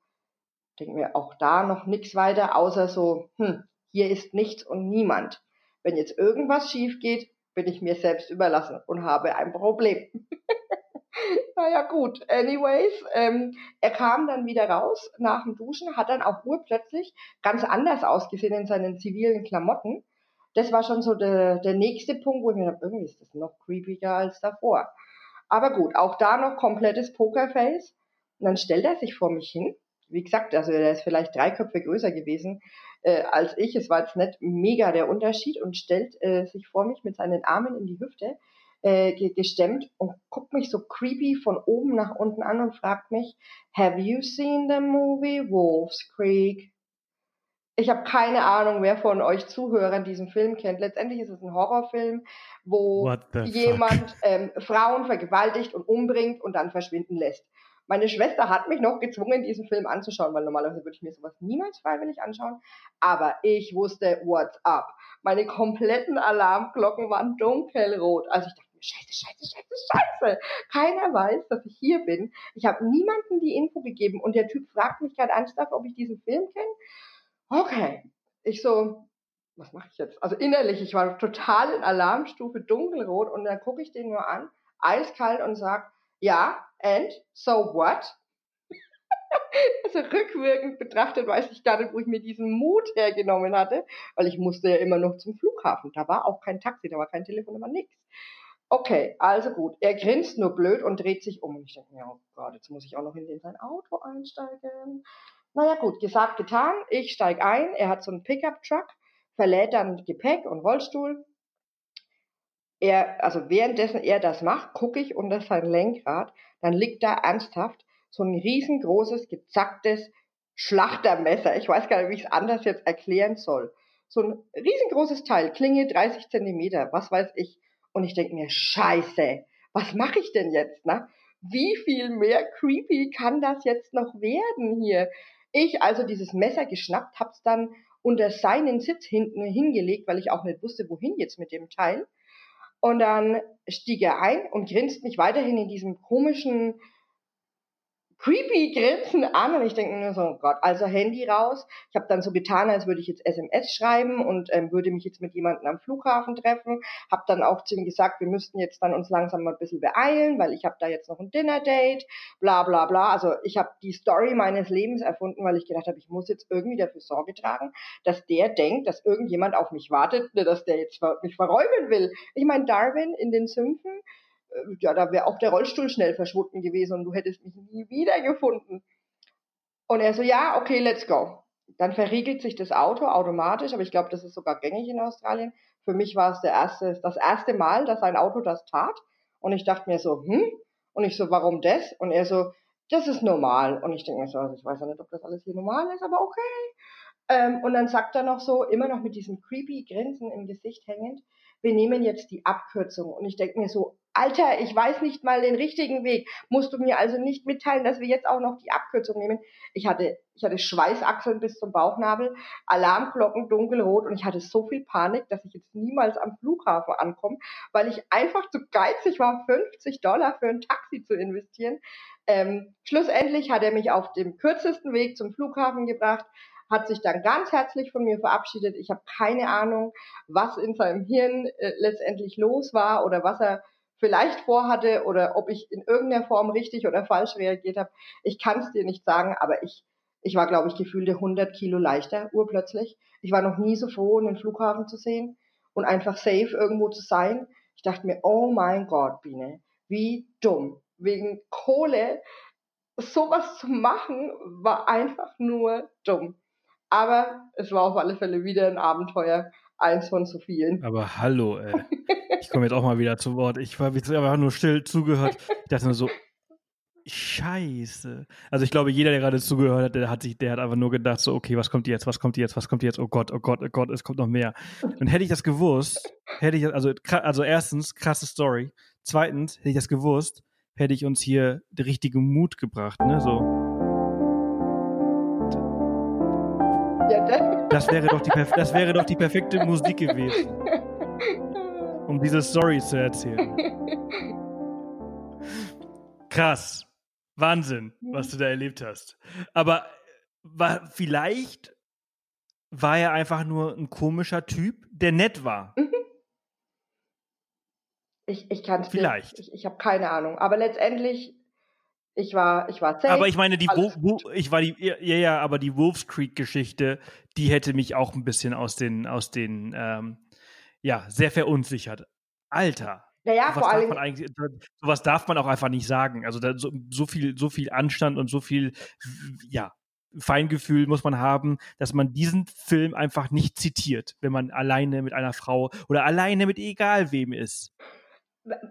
denke mir auch da noch nichts weiter, außer so, hm, hier ist nichts und niemand. Wenn jetzt irgendwas schief geht, bin ich mir selbst überlassen und habe ein Problem. naja, gut. Anyways, ähm, er kam dann wieder raus nach dem Duschen, hat dann auch urplötzlich ganz anders ausgesehen in seinen zivilen Klamotten. Das war schon so der, der nächste Punkt, wo ich mir dachte, irgendwie ist das noch creepiger als davor. Aber gut, auch da noch komplettes Pokerface. Und dann stellt er sich vor mich hin. Wie gesagt, also er ist vielleicht drei Köpfe größer gewesen äh, als ich. Es war jetzt nicht mega der Unterschied und stellt äh, sich vor mich mit seinen Armen in die Hüfte äh, gestemmt und guckt mich so creepy von oben nach unten an und fragt mich, Have you seen the movie Wolf's Creek? Ich habe keine Ahnung, wer von euch Zuhörern diesen Film kennt. Letztendlich ist es ein Horrorfilm, wo jemand ähm, Frauen vergewaltigt und umbringt und dann verschwinden lässt. Meine Schwester hat mich noch gezwungen, diesen Film anzuschauen, weil normalerweise würde ich mir sowas niemals freiwillig anschauen. Aber ich wusste, what's up. Meine kompletten Alarmglocken waren dunkelrot. Also ich dachte scheiße, scheiße, scheiße, scheiße. Keiner weiß, dass ich hier bin. Ich habe niemandem die Info gegeben und der Typ fragt mich gerade ernsthaft, ob ich diesen Film kenne. Okay. Ich so, was mache ich jetzt? Also innerlich, ich war total in Alarmstufe dunkelrot und dann gucke ich den nur an, eiskalt und sag, ja, and so what? also rückwirkend betrachtet weiß ich gar nicht, wo ich mir diesen Mut hergenommen hatte, weil ich musste ja immer noch zum Flughafen. Da war auch kein Taxi, da war kein Telefon, da war nichts. Okay, also gut. Er grinst nur blöd und dreht sich um. Und ich denke mir, oh Gott, jetzt muss ich auch noch in sein Auto einsteigen. Naja gut, gesagt, getan. Ich steige ein. Er hat so einen Pickup-Truck, verlädt dann Gepäck und Rollstuhl. Er, also währenddessen er das macht, gucke ich unter sein Lenkrad. Dann liegt da ernsthaft so ein riesengroßes, gezacktes Schlachtermesser. Ich weiß gar nicht, wie ich es anders jetzt erklären soll. So ein riesengroßes Teil, Klinge 30 Zentimeter, was weiß ich. Und ich denke mir, scheiße, was mache ich denn jetzt? Ne? Wie viel mehr creepy kann das jetzt noch werden hier? Ich also dieses Messer geschnappt, hab's dann unter seinen Sitz hinten hingelegt, weil ich auch nicht wusste, wohin jetzt mit dem Teil. Und dann stieg er ein und grinst mich weiterhin in diesem komischen creepy Grinsen an und ich denke mir so, oh Gott, also Handy raus. Ich habe dann so getan, als würde ich jetzt SMS schreiben und ähm, würde mich jetzt mit jemandem am Flughafen treffen. Habe dann auch zu ihm gesagt, wir müssten jetzt dann uns langsam mal ein bisschen beeilen, weil ich habe da jetzt noch ein Dinner-Date, bla bla bla. Also ich habe die Story meines Lebens erfunden, weil ich gedacht habe, ich muss jetzt irgendwie dafür Sorge tragen, dass der denkt, dass irgendjemand auf mich wartet, ne, dass der jetzt mich verräumen will. Ich meine, Darwin in den Sümpfen, ja, da wäre auch der Rollstuhl schnell verschwunden gewesen und du hättest mich nie wiedergefunden. Und er so, ja, okay, let's go. Dann verriegelt sich das Auto automatisch, aber ich glaube, das ist sogar gängig in Australien. Für mich war es der erste, das erste Mal, dass ein Auto das tat. Und ich dachte mir so, hm? Und ich so, warum das? Und er so, das ist normal. Und ich denke mir so, also ich weiß ja nicht, ob das alles hier normal ist, aber okay. Ähm, und dann sagt er noch so, immer noch mit diesem creepy Grinsen im Gesicht hängend, wir nehmen jetzt die Abkürzung. Und ich denke mir so, Alter, ich weiß nicht mal den richtigen Weg. Musst du mir also nicht mitteilen, dass wir jetzt auch noch die Abkürzung nehmen? Ich hatte, ich hatte Schweißachseln bis zum Bauchnabel, Alarmglocken dunkelrot und ich hatte so viel Panik, dass ich jetzt niemals am Flughafen ankomme, weil ich einfach zu geizig war, 50 Dollar für ein Taxi zu investieren. Ähm, schlussendlich hat er mich auf dem kürzesten Weg zum Flughafen gebracht, hat sich dann ganz herzlich von mir verabschiedet. Ich habe keine Ahnung, was in seinem Hirn äh, letztendlich los war oder was er vielleicht vorhatte oder ob ich in irgendeiner Form richtig oder falsch reagiert habe. Ich kann es dir nicht sagen, aber ich, ich war, glaube ich, gefühlte 100 Kilo leichter, urplötzlich. Ich war noch nie so froh, einen Flughafen zu sehen und einfach safe irgendwo zu sein. Ich dachte mir, oh mein Gott, Biene, wie dumm. Wegen Kohle sowas zu machen, war einfach nur dumm. Aber es war auf alle Fälle wieder ein Abenteuer, eins von zu vielen.
Aber hallo, ey. Ich komme jetzt auch mal wieder zu Wort. Ich habe einfach nur still zugehört. Ich dachte nur so, Scheiße. Also ich glaube, jeder, der gerade zugehört hat, der hat sich, der hat einfach nur gedacht, so, okay, was kommt jetzt, was kommt jetzt, was kommt jetzt, oh Gott, oh Gott, oh Gott, es kommt noch mehr. Und hätte ich das gewusst, hätte ich, also, also erstens, krasse Story. Zweitens, hätte ich das gewusst, hätte ich uns hier den richtigen Mut gebracht, ne, so. Das wäre doch die, das wäre doch die perfekte Musik gewesen um diese Story zu erzählen. Krass. Wahnsinn, was du da erlebt hast. Aber war, vielleicht war er einfach nur ein komischer Typ, der nett war. Mhm.
Ich, ich kann es
Vielleicht.
Ich, ich habe keine Ahnung. Aber letztendlich, ich war, ich war safe,
Aber ich meine, die, Wo, Wo, ich war die, ja, ja, aber die Wolves Creek Geschichte, die hätte mich auch ein bisschen aus den, aus den, ähm, ja, sehr verunsichert. Alter.
Naja, vor allem.
Sowas darf man auch einfach nicht sagen. Also da, so, so, viel, so viel Anstand und so viel, ja, Feingefühl muss man haben, dass man diesen Film einfach nicht zitiert, wenn man alleine mit einer Frau oder alleine mit egal wem ist.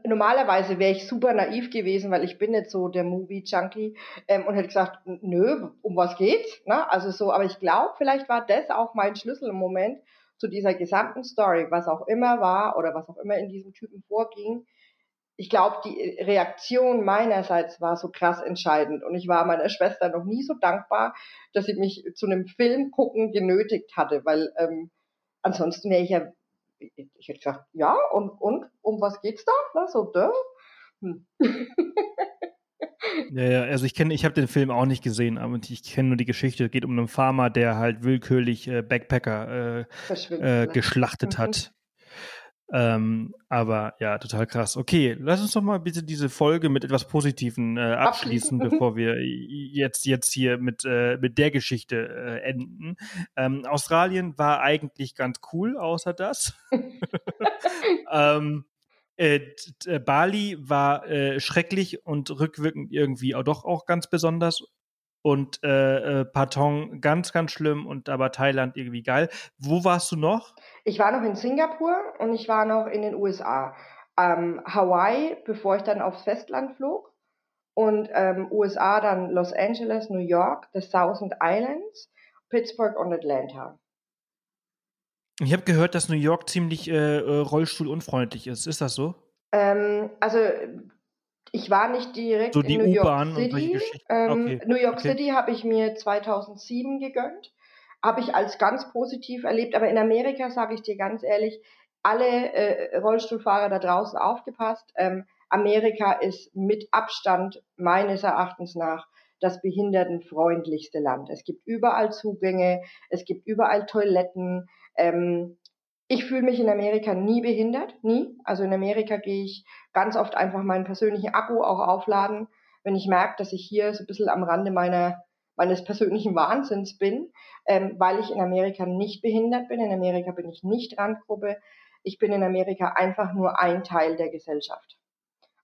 Normalerweise wäre ich super naiv gewesen, weil ich bin nicht so der Movie-Junkie ähm, und hätte gesagt, nö, um was geht's? Ne? Also so, aber ich glaube, vielleicht war das auch mein Schlüssel im Moment, zu dieser gesamten Story, was auch immer war oder was auch immer in diesem Typen vorging, ich glaube, die Reaktion meinerseits war so krass entscheidend. Und ich war meiner Schwester noch nie so dankbar, dass sie mich zu einem Film gucken genötigt hatte, weil ähm, ansonsten wäre ich ja, ich hätte gesagt, ja, und, und, um was geht's da? Na, so, da? Hm.
Ja, ja, also ich kenne, ich habe den Film auch nicht gesehen, aber ich kenne nur die Geschichte. Es geht um einen Farmer, der halt willkürlich äh, Backpacker äh, äh, ne? geschlachtet hat. Ähm, aber ja, total krass. Okay, lass uns doch mal bitte diese Folge mit etwas Positiven äh, abschließen, bevor wir jetzt jetzt hier mit äh, mit der Geschichte äh, enden. Ähm, Australien war eigentlich ganz cool, außer das. ähm, äh, äh, Bali war äh, schrecklich und rückwirkend irgendwie auch doch auch ganz besonders und äh, äh, Patong ganz, ganz schlimm und aber Thailand irgendwie geil. Wo warst du noch?
Ich war noch in Singapur und ich war noch in den USA. Ähm, Hawaii, bevor ich dann aufs Festland flog. Und ähm, USA dann Los Angeles, New York, the Thousand Islands, Pittsburgh und Atlanta.
Ich habe gehört, dass New York ziemlich äh, äh, rollstuhlunfreundlich ist. Ist das so?
Ähm, also ich war nicht direkt
so in
New
York
City. Ähm, okay. New York okay. City habe ich mir 2007 gegönnt. Habe ich als ganz positiv erlebt. Aber in Amerika, sage ich dir ganz ehrlich, alle äh, Rollstuhlfahrer da draußen aufgepasst. Ähm, Amerika ist mit Abstand meines Erachtens nach das behindertenfreundlichste Land. Es gibt überall Zugänge, es gibt überall Toiletten. Ähm, ich fühle mich in Amerika nie behindert, nie. Also in Amerika gehe ich ganz oft einfach meinen persönlichen Akku auch aufladen, wenn ich merke, dass ich hier so ein bisschen am Rande meiner meines persönlichen Wahnsinns bin, ähm, weil ich in Amerika nicht behindert bin. In Amerika bin ich nicht Randgruppe. Ich bin in Amerika einfach nur ein Teil der Gesellschaft.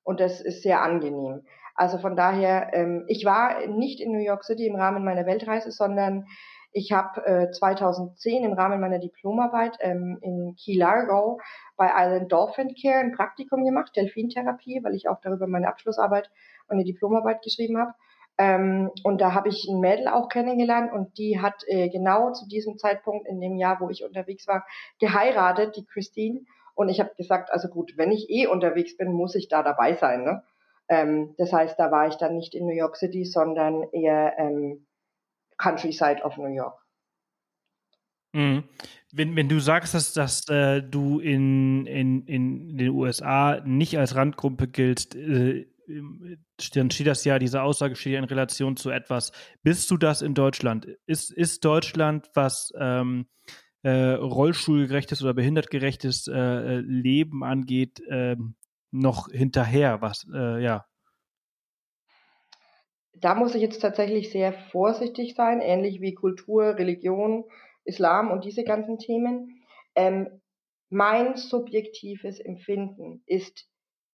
Und das ist sehr angenehm. Also von daher, ähm, ich war nicht in New York City im Rahmen meiner Weltreise, sondern ich habe äh, 2010 im Rahmen meiner Diplomarbeit ähm, in Key Largo bei Island Dolphin Care ein Praktikum gemacht, Delfintherapie, weil ich auch darüber meine Abschlussarbeit, meine Diplomarbeit geschrieben habe. Ähm, und da habe ich ein Mädel auch kennengelernt und die hat äh, genau zu diesem Zeitpunkt in dem Jahr, wo ich unterwegs war, geheiratet, die Christine. Und ich habe gesagt, also gut, wenn ich eh unterwegs bin, muss ich da dabei sein. Ne? Ähm, das heißt, da war ich dann nicht in New York City, sondern eher ähm, Countryside of New York.
Mhm. Wenn, wenn du sagst, dass, dass äh, du in, in, in den USA nicht als Randgruppe giltst, äh, dann steht das ja, diese Aussage steht ja in Relation zu etwas. Bist du das in Deutschland? Ist, ist Deutschland, was ähm, äh, rollstuhlgerechtes oder behindertgerechtes äh, Leben angeht, äh, noch hinterher? Was, äh, ja,
da muss ich jetzt tatsächlich sehr vorsichtig sein, ähnlich wie Kultur, Religion, Islam und diese ganzen Themen. Ähm, mein subjektives Empfinden ist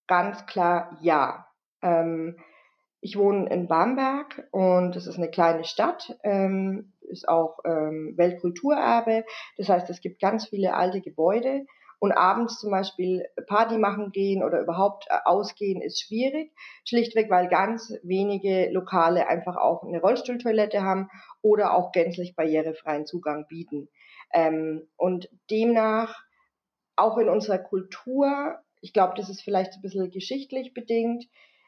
ganz klar ja. Ähm, ich wohne in Bamberg und es ist eine kleine Stadt, ähm, ist auch ähm, Weltkulturerbe. Das heißt, es gibt ganz viele alte Gebäude und abends zum Beispiel Party machen gehen oder überhaupt äh, ausgehen ist schwierig, schlichtweg weil ganz wenige Lokale einfach auch eine Rollstuhltoilette haben oder auch gänzlich barrierefreien Zugang bieten. Ähm, und demnach auch in unserer Kultur, ich glaube, das ist vielleicht ein bisschen geschichtlich bedingt,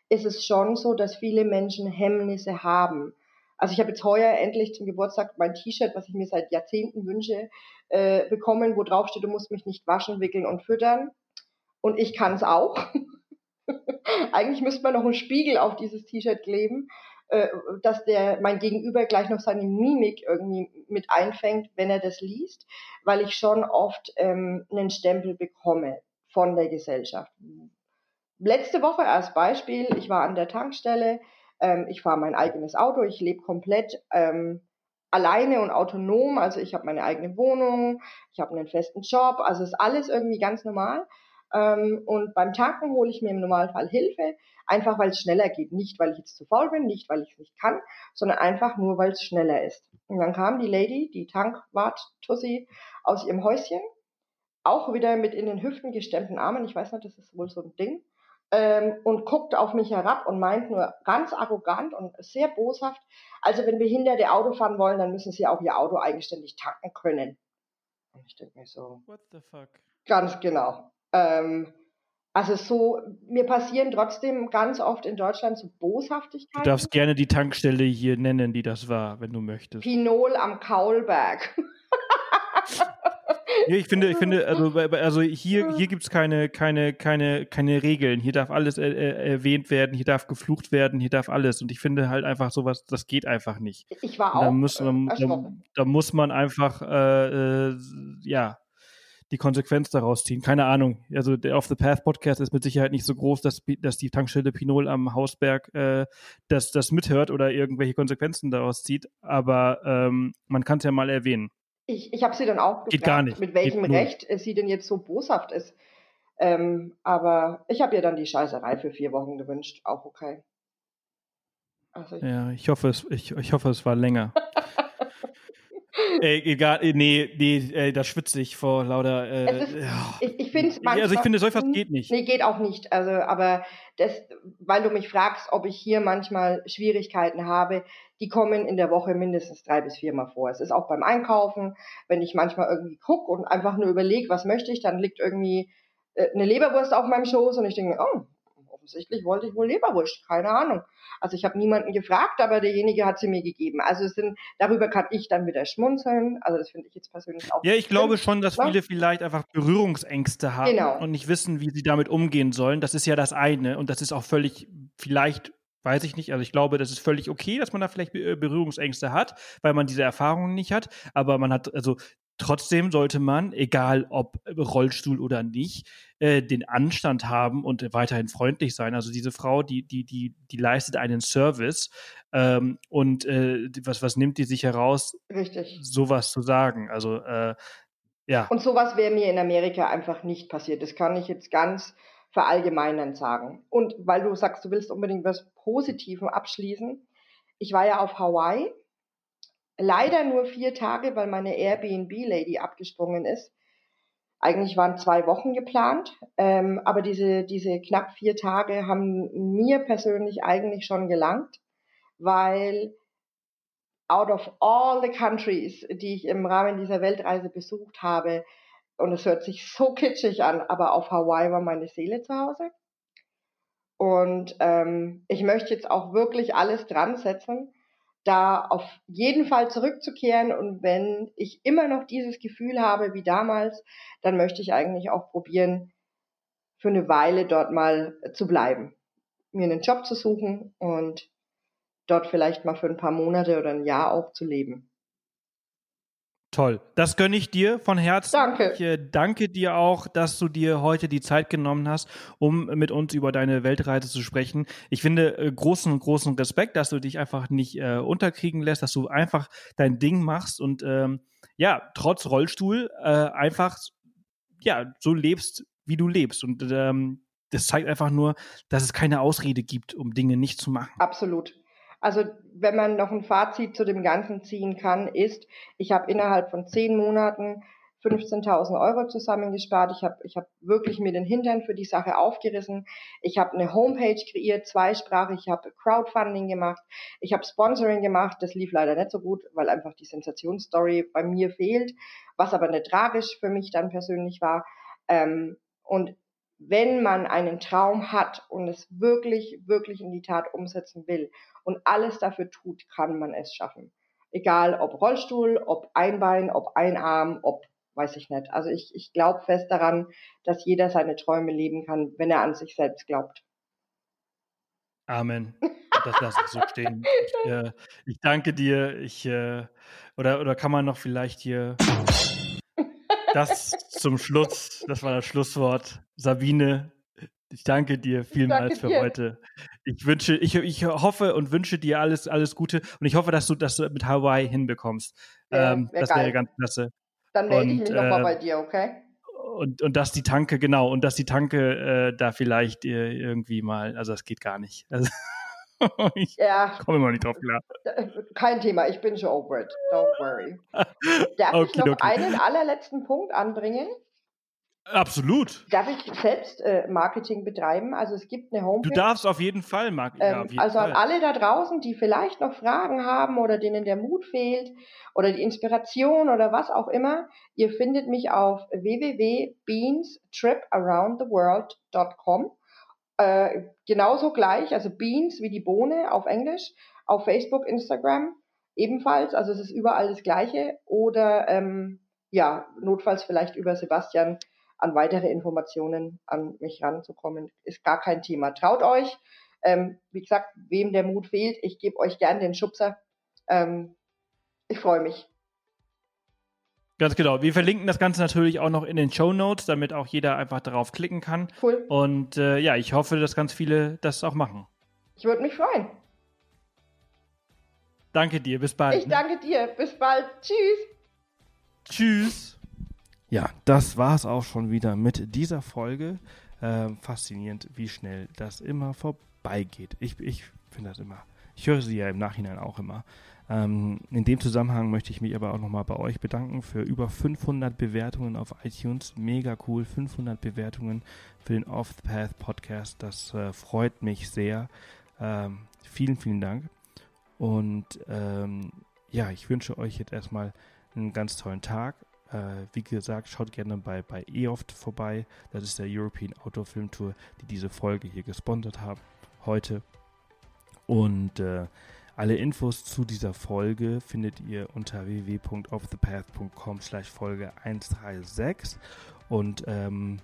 ist es schon so, dass viele Menschen Hemmnisse haben. Also ich habe jetzt heuer endlich zum Geburtstag mein T-Shirt, was ich mir seit Jahrzehnten wünsche, äh, bekommen, wo drauf steht, du musst mich nicht waschen, wickeln und füttern. Und ich kann es auch. Eigentlich müsste man noch einen Spiegel auf dieses T-Shirt kleben, äh, dass der mein Gegenüber gleich noch seine Mimik irgendwie mit einfängt, wenn er das liest, weil ich schon oft ähm, einen Stempel bekomme von der Gesellschaft. Letzte Woche als Beispiel, ich war an der Tankstelle, ähm, ich fahre mein eigenes Auto, ich lebe komplett ähm, alleine und autonom, also ich habe meine eigene Wohnung, ich habe einen festen Job, also ist alles irgendwie ganz normal. Ähm, und beim Tanken hole ich mir im Normalfall Hilfe, einfach weil es schneller geht. Nicht, weil ich jetzt zu faul bin, nicht, weil ich es nicht kann, sondern einfach nur, weil es schneller ist. Und dann kam die Lady, die Tankwart-Tussi, aus ihrem Häuschen, auch wieder mit in den Hüften gestemmten Armen, ich weiß nicht, das ist wohl so ein Ding, ähm, und guckt auf mich herab und meint nur ganz arrogant und sehr boshaft, also wenn Behinderte Auto fahren wollen, dann müssen sie auch ihr Auto eigenständig tanken können. Und ich denke mir so, what the fuck? Ganz genau. Ähm, Also so, mir passieren trotzdem ganz oft in Deutschland so Boshaftigkeiten.
Du darfst gerne die Tankstelle hier nennen, die das war, wenn du möchtest.
Pinol am Kaulberg.
Ja, ich finde, ich finde, also, also hier, hier gibt's keine, keine, keine, keine Regeln. Hier darf alles äh, erwähnt werden, hier darf geflucht werden, hier darf alles. Und ich finde halt einfach sowas, das geht einfach nicht.
Ich war auch.
Da muss, da, da, da muss man einfach, äh, äh, ja, die Konsequenz daraus ziehen. Keine Ahnung. Also der Off the Path Podcast ist mit Sicherheit nicht so groß, dass, dass die Tankstelle Pinol am Hausberg äh, das, das mithört oder irgendwelche Konsequenzen daraus zieht. Aber ähm, man kann es ja mal erwähnen.
Ich, ich habe sie dann auch
gefragt, Geht gar nicht.
mit welchem Geht Recht nur. sie denn jetzt so boshaft ist. Ähm, aber ich habe ihr dann die Scheißerei für vier Wochen gewünscht. Auch okay.
Also ich ja, ich hoffe, es, ich, ich hoffe, es war länger. Ey, egal, nee, nee, ey, da schwitze ich vor lauter. Äh,
ist, ja. Ich, ich finde
Also ich finde, so etwas geht nicht.
Nee, geht auch nicht. Also, aber das, weil du mich fragst, ob ich hier manchmal Schwierigkeiten habe, die kommen in der Woche mindestens drei bis viermal vor. Es ist auch beim Einkaufen, wenn ich manchmal irgendwie gucke und einfach nur überlege, was möchte ich, dann liegt irgendwie äh, eine Leberwurst auf meinem Schoß und ich denke, oh, offensichtlich wollte ich wohl Leberwurst, keine Ahnung. Also ich habe niemanden gefragt, aber derjenige hat sie mir gegeben. Also es sind, darüber kann ich dann wieder schmunzeln. Also das finde ich jetzt persönlich auch.
Ja, ich glaube schon, dass viele vielleicht einfach Berührungsängste haben genau. und nicht wissen, wie sie damit umgehen sollen. Das ist ja das eine und das ist auch völlig vielleicht Weiß ich nicht. Also ich glaube, das ist völlig okay, dass man da vielleicht Berührungsängste hat, weil man diese Erfahrungen nicht hat. Aber man hat, also Trotzdem sollte man, egal ob Rollstuhl oder nicht, äh, den Anstand haben und weiterhin freundlich sein. Also diese Frau, die die die die leistet einen Service ähm, und äh, was was nimmt die sich heraus,
Richtig.
sowas zu sagen. Also äh, ja.
Und sowas wäre mir in Amerika einfach nicht passiert. Das kann ich jetzt ganz verallgemeinern sagen. Und weil du sagst, du willst unbedingt was Positiven abschließen. Ich war ja auf Hawaii Leider nur vier Tage, weil meine Airbnb-Lady abgesprungen ist. Eigentlich waren zwei Wochen geplant, ähm, aber diese, diese knapp vier Tage haben mir persönlich eigentlich schon gelangt, weil out of all the countries, die ich im Rahmen dieser Weltreise besucht habe, und es hört sich so kitschig an, aber auf Hawaii war meine Seele zu Hause. Und ähm, ich möchte jetzt auch wirklich alles dran setzen, da auf jeden Fall zurückzukehren. Und wenn ich immer noch dieses Gefühl habe wie damals, dann möchte ich eigentlich auch probieren, für eine Weile dort mal zu bleiben, mir einen Job zu suchen und dort vielleicht mal für ein paar Monate oder ein Jahr auch zu leben.
Toll. Das gönne ich dir von Herzen.
Danke.
Ich äh, danke dir auch, dass du dir heute die Zeit genommen hast, um mit uns über deine Weltreise zu sprechen. Ich finde äh, großen, großen Respekt, dass du dich einfach nicht äh, unterkriegen lässt, dass du einfach dein Ding machst und ähm, ja, trotz Rollstuhl äh, einfach ja so lebst, wie du lebst. Und ähm, das zeigt einfach nur, dass es keine Ausrede gibt, um Dinge nicht zu machen.
Absolut. Also wenn man noch ein Fazit zu dem Ganzen ziehen kann, ist, ich habe innerhalb von zehn Monaten 15.000 Euro zusammengespart. Ich habe ich hab wirklich mir den Hintern für die Sache aufgerissen. Ich habe eine Homepage kreiert, zweisprachig. Ich habe Crowdfunding gemacht. Ich habe Sponsoring gemacht. Das lief leider nicht so gut, weil einfach die Sensationsstory bei mir fehlt, was aber nicht tragisch für mich dann persönlich war. Ähm, und wenn man einen Traum hat und es wirklich, wirklich in die Tat umsetzen will und alles dafür tut, kann man es schaffen. Egal ob Rollstuhl, ob Einbein, ob Einarm, ob weiß ich nicht. Also ich, ich glaube fest daran, dass jeder seine Träume leben kann, wenn er an sich selbst glaubt.
Amen. Das lasse ich so stehen. Ich, äh, ich danke dir. Ich äh, oder oder kann man noch vielleicht hier das zum Schluss, das war das Schlusswort. Sabine, ich danke dir vielmals danke für dir. heute. Ich wünsche, ich, ich hoffe und wünsche dir alles, alles Gute und ich hoffe, dass du das mit Hawaii hinbekommst. Ja, ähm, wär das wäre ganz klasse.
Dann melde ich mich äh, nochmal bei dir, okay?
Und, und dass die Tanke, genau, und dass die Tanke äh, da vielleicht äh, irgendwie mal, also das geht gar nicht. Also, ich ja. komme immer nicht drauf klar.
Kein Thema, ich bin schon over it. Don't worry. Darf okay, ich noch okay. einen allerletzten Punkt anbringen?
Absolut.
Darf ich selbst äh, Marketing betreiben? Also es gibt eine Homepage.
Du darfst auf jeden Fall Marketing.
Ähm, ja, also Fall. an alle da draußen, die vielleicht noch Fragen haben oder denen der Mut fehlt oder die Inspiration oder was auch immer, ihr findet mich auf www.beanstriparoundtheworld.com. Äh, genauso gleich, also Beans wie die Bohne auf Englisch, auf Facebook, Instagram ebenfalls. Also es ist überall das Gleiche. Oder ähm, ja, notfalls vielleicht über Sebastian an weitere Informationen an mich ranzukommen, ist gar kein Thema. Traut euch. Ähm, wie gesagt, wem der Mut fehlt, ich gebe euch gern den Schubser. Ähm, ich freue mich.
Ganz genau. Wir verlinken das Ganze natürlich auch noch in den Show Notes, damit auch jeder einfach darauf klicken kann. Cool. Und äh, ja, ich hoffe, dass ganz viele das auch machen.
Ich würde mich freuen.
Danke dir, bis bald.
Ich ne? danke dir, bis bald. Tschüss.
Tschüss.
Ja, das war es auch schon wieder mit dieser Folge. Ähm, faszinierend, wie schnell das immer vorbeigeht. Ich, ich finde das immer. Ich höre sie ja im Nachhinein auch immer. Ähm, in dem Zusammenhang möchte ich mich aber auch nochmal bei euch bedanken für über 500 Bewertungen auf iTunes. Mega cool, 500 Bewertungen für den Off the Path Podcast. Das äh, freut mich sehr. Ähm, vielen, vielen Dank. Und ähm, ja, ich wünsche euch jetzt erstmal einen ganz tollen Tag äh, wie gesagt, schaut gerne bei, bei EOFT vorbei. Das ist der European Outdoor Film Tour, die diese Folge hier gesponsert haben heute. Und äh, alle Infos zu dieser Folge findet ihr unter www.offthepath.com slash Folge 136 und ähm,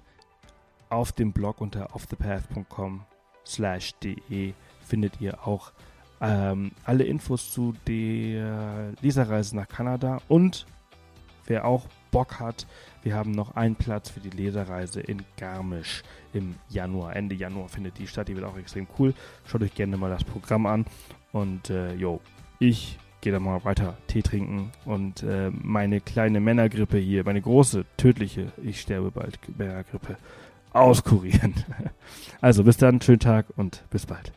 auf dem Blog unter offthepath.com slash de findet ihr auch ähm, alle Infos zu der Leserreise nach Kanada und wer auch Bock hat, wir haben noch einen Platz für die Leserreise in Garmisch im Januar. Ende Januar findet die statt. Die wird auch extrem cool. Schaut euch gerne mal das Programm an. Und äh, jo, ich gehe dann mal weiter Tee trinken und äh, meine kleine Männergrippe hier, meine große, tödliche, ich sterbe bald Männergrippe auskurieren. Also bis dann, schönen Tag und bis bald.